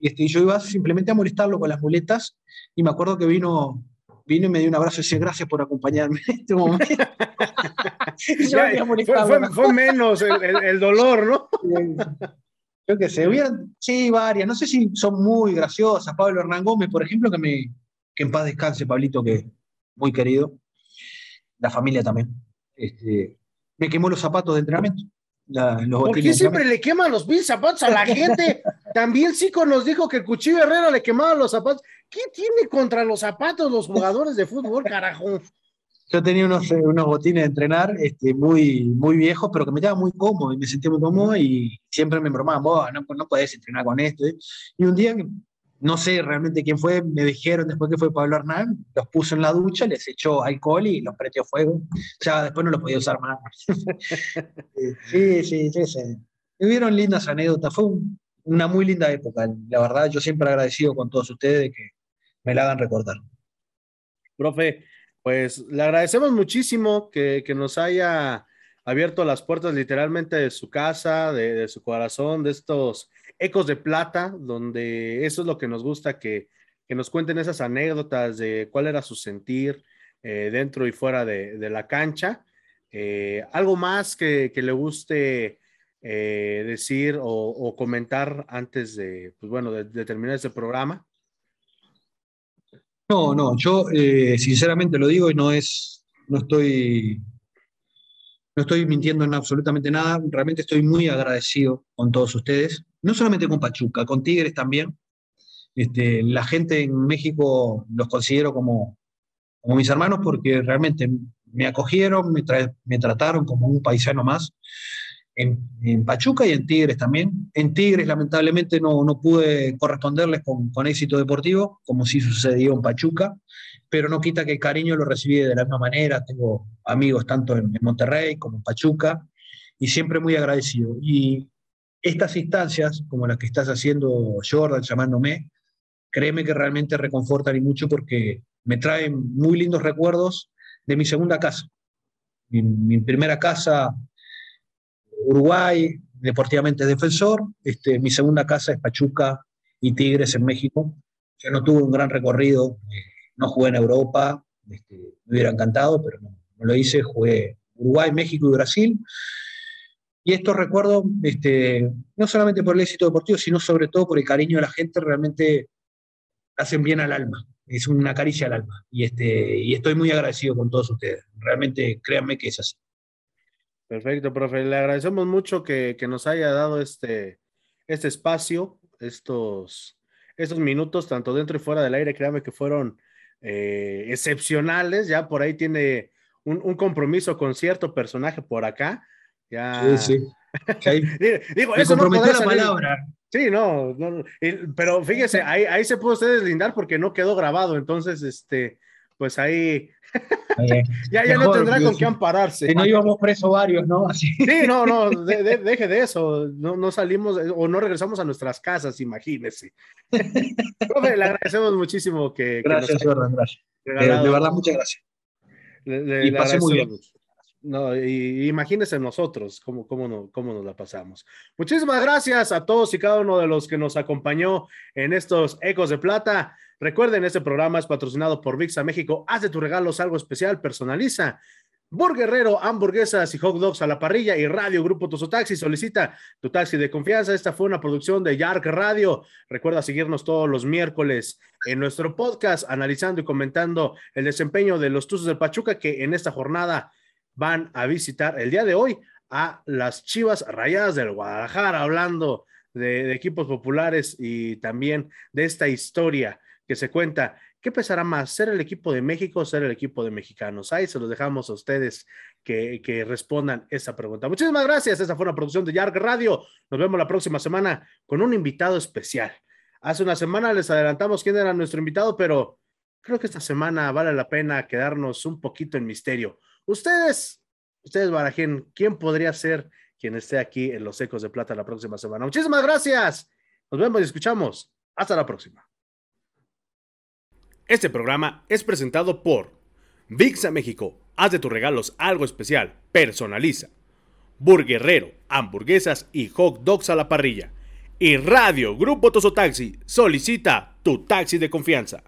Y este, yo iba simplemente a molestarlo con las muletas y me acuerdo que vino vino y me dio un abrazo y decía gracias por acompañarme en este momento. fue, menos el, dolor, ¿no? Yo qué sé, hubieran, sí, varias, no sé si son muy graciosas. Pablo Hernán Gómez, por ejemplo, que, me, que en paz descanse, Pablito, que muy querido. La familia también. Este, me quemó los zapatos de entrenamiento. ¿Por qué siempre le queman los mil zapatos a la gente? También Zico nos dijo que el Cuchillo Herrera le quemaba los zapatos. ¿Qué tiene contra los zapatos los jugadores de fútbol, carajo? Yo tenía unos, eh, unos botines de entrenar este, muy, muy viejos, pero que me quedaban muy cómodo y me sentía muy cómodo y siempre me bromaban, vos no, no podés entrenar con esto. Y un día, no sé realmente quién fue, me dijeron después que fue Pablo Hernán, los puso en la ducha, les echó alcohol y los prendió fuego. O sea, después no los podía usar más. sí, sí, sí, sí. Hubieron lindas anécdotas, fue una muy linda época. La verdad, yo siempre agradecido con todos ustedes que me la hagan recordar. Profe, pues le agradecemos muchísimo que, nos haya abierto las puertas literalmente de su casa, de, su corazón, de estos ecos de plata, donde eso es lo que nos gusta, que, nos cuenten esas anécdotas de cuál era su sentir eh, dentro y fuera de, la cancha. Eh, algo más que, le guste eh, decir o, comentar antes de, pues bueno, de terminar este programa. No, no, yo sinceramente lo digo y no es, no estoy, no estoy mintiendo en absolutamente nada. Realmente estoy muy agradecido con todos ustedes, no solamente con Pachuca, con Tigres también. Este, la gente en México los considero como, como mis hermanos porque realmente me acogieron, me, me trataron como un paisano más en, Pachuca y en Tigres también. En Tigres, lamentablemente, no, no pude corresponderles con, con, éxito deportivo, como sí sucedió en Pachuca, pero no quita que el cariño lo recibí de la misma manera. Tengo amigos tanto en, Monterrey como en Pachuca y siempre muy agradecido. Y estas instancias, como las que estás haciendo Jordan, llamándome, créeme que realmente reconfortan y mucho porque me traen muy lindos recuerdos de mi segunda casa. mi primera casa Uruguay, deportivamente defensor. Este, mi segunda casa es Pachuca y Tigres en México. Yo no tuve un gran recorrido, eh, no jugué en Europa, este, me hubiera encantado, pero no, lo hice, jugué Uruguay, México y Brasil. Y estos recuerdos, este, no solamente por el éxito deportivo, sino sobre todo por el cariño de la gente, realmente hacen bien al alma. Es una caricia al alma. Y, este, y estoy muy agradecido con todos ustedes. Realmente créanme que es así. Perfecto, profe. Le agradecemos mucho que, que nos haya dado este, este espacio, estos, estos minutos, tanto dentro y fuera del aire. Créame que fueron eh, excepcionales. Ya por ahí tiene un, un, compromiso con cierto personaje por acá. Ya... Sí, sí. Digo, eso no la palabra. Sí, no, no, pero fíjese, ahí, ahí se pudo usted deslindar porque no quedó grabado, entonces, este, pues ahí ya, ya no tendrá con qué ampararse. Si no íbamos preso varios, ¿no? Sí, no, no, deje de eso. No, no, salimos o no regresamos a nuestras casas, imagínese. Profe, le agradecemos muchísimo que. Gracias, Jordan, gracias. de verdad, muchas gracias. y pasé muy bien. No, y, imagínense nosotros cómo, cómo, no, cómo nos la pasamos. Muchísimas gracias a todos y cada uno de los que nos acompañó en estos Ecos de Plata. Recuerden, este programa es patrocinado por VIXA México. Haz de tus regalos algo especial, personaliza. Burguerrero, hamburguesas y hot dogs a la parrilla y Radio Grupo Toso Taxi. Solicita tu taxi de confianza. Esta fue una producción de Yark Radio. Recuerda seguirnos todos los miércoles en nuestro podcast, analizando y comentando el desempeño de los Tuzos del Pachuca, que en esta jornada van a visitar el día de hoy a las Chivas Rayadas del Guadalajara, hablando de equipos populares y también de esta historia que se cuenta. ¿Qué pesará más, ser el equipo de México o ser el equipo de mexicanos? Ahí se los dejamos a ustedes que, que respondan esa pregunta. Muchísimas gracias. Esta fue una producción de Yarg Radio. Nos vemos la próxima semana con un invitado especial. Hace una semana les adelantamos quién era nuestro invitado, pero creo que esta semana vale la pena quedarnos un poquito en misterio. Ustedes, ustedes barajen, ¿quién podría ser quien esté aquí en los Ecos de Plata la próxima semana? Muchísimas gracias. Nos vemos y escuchamos. Hasta la próxima. Este programa es presentado por VIXA México. Haz de tus regalos algo especial. Personaliza. Burguerrero, hamburguesas y hot dogs a la parrilla. Y Radio Grupo Toso Taxi solicita tu taxi de confianza.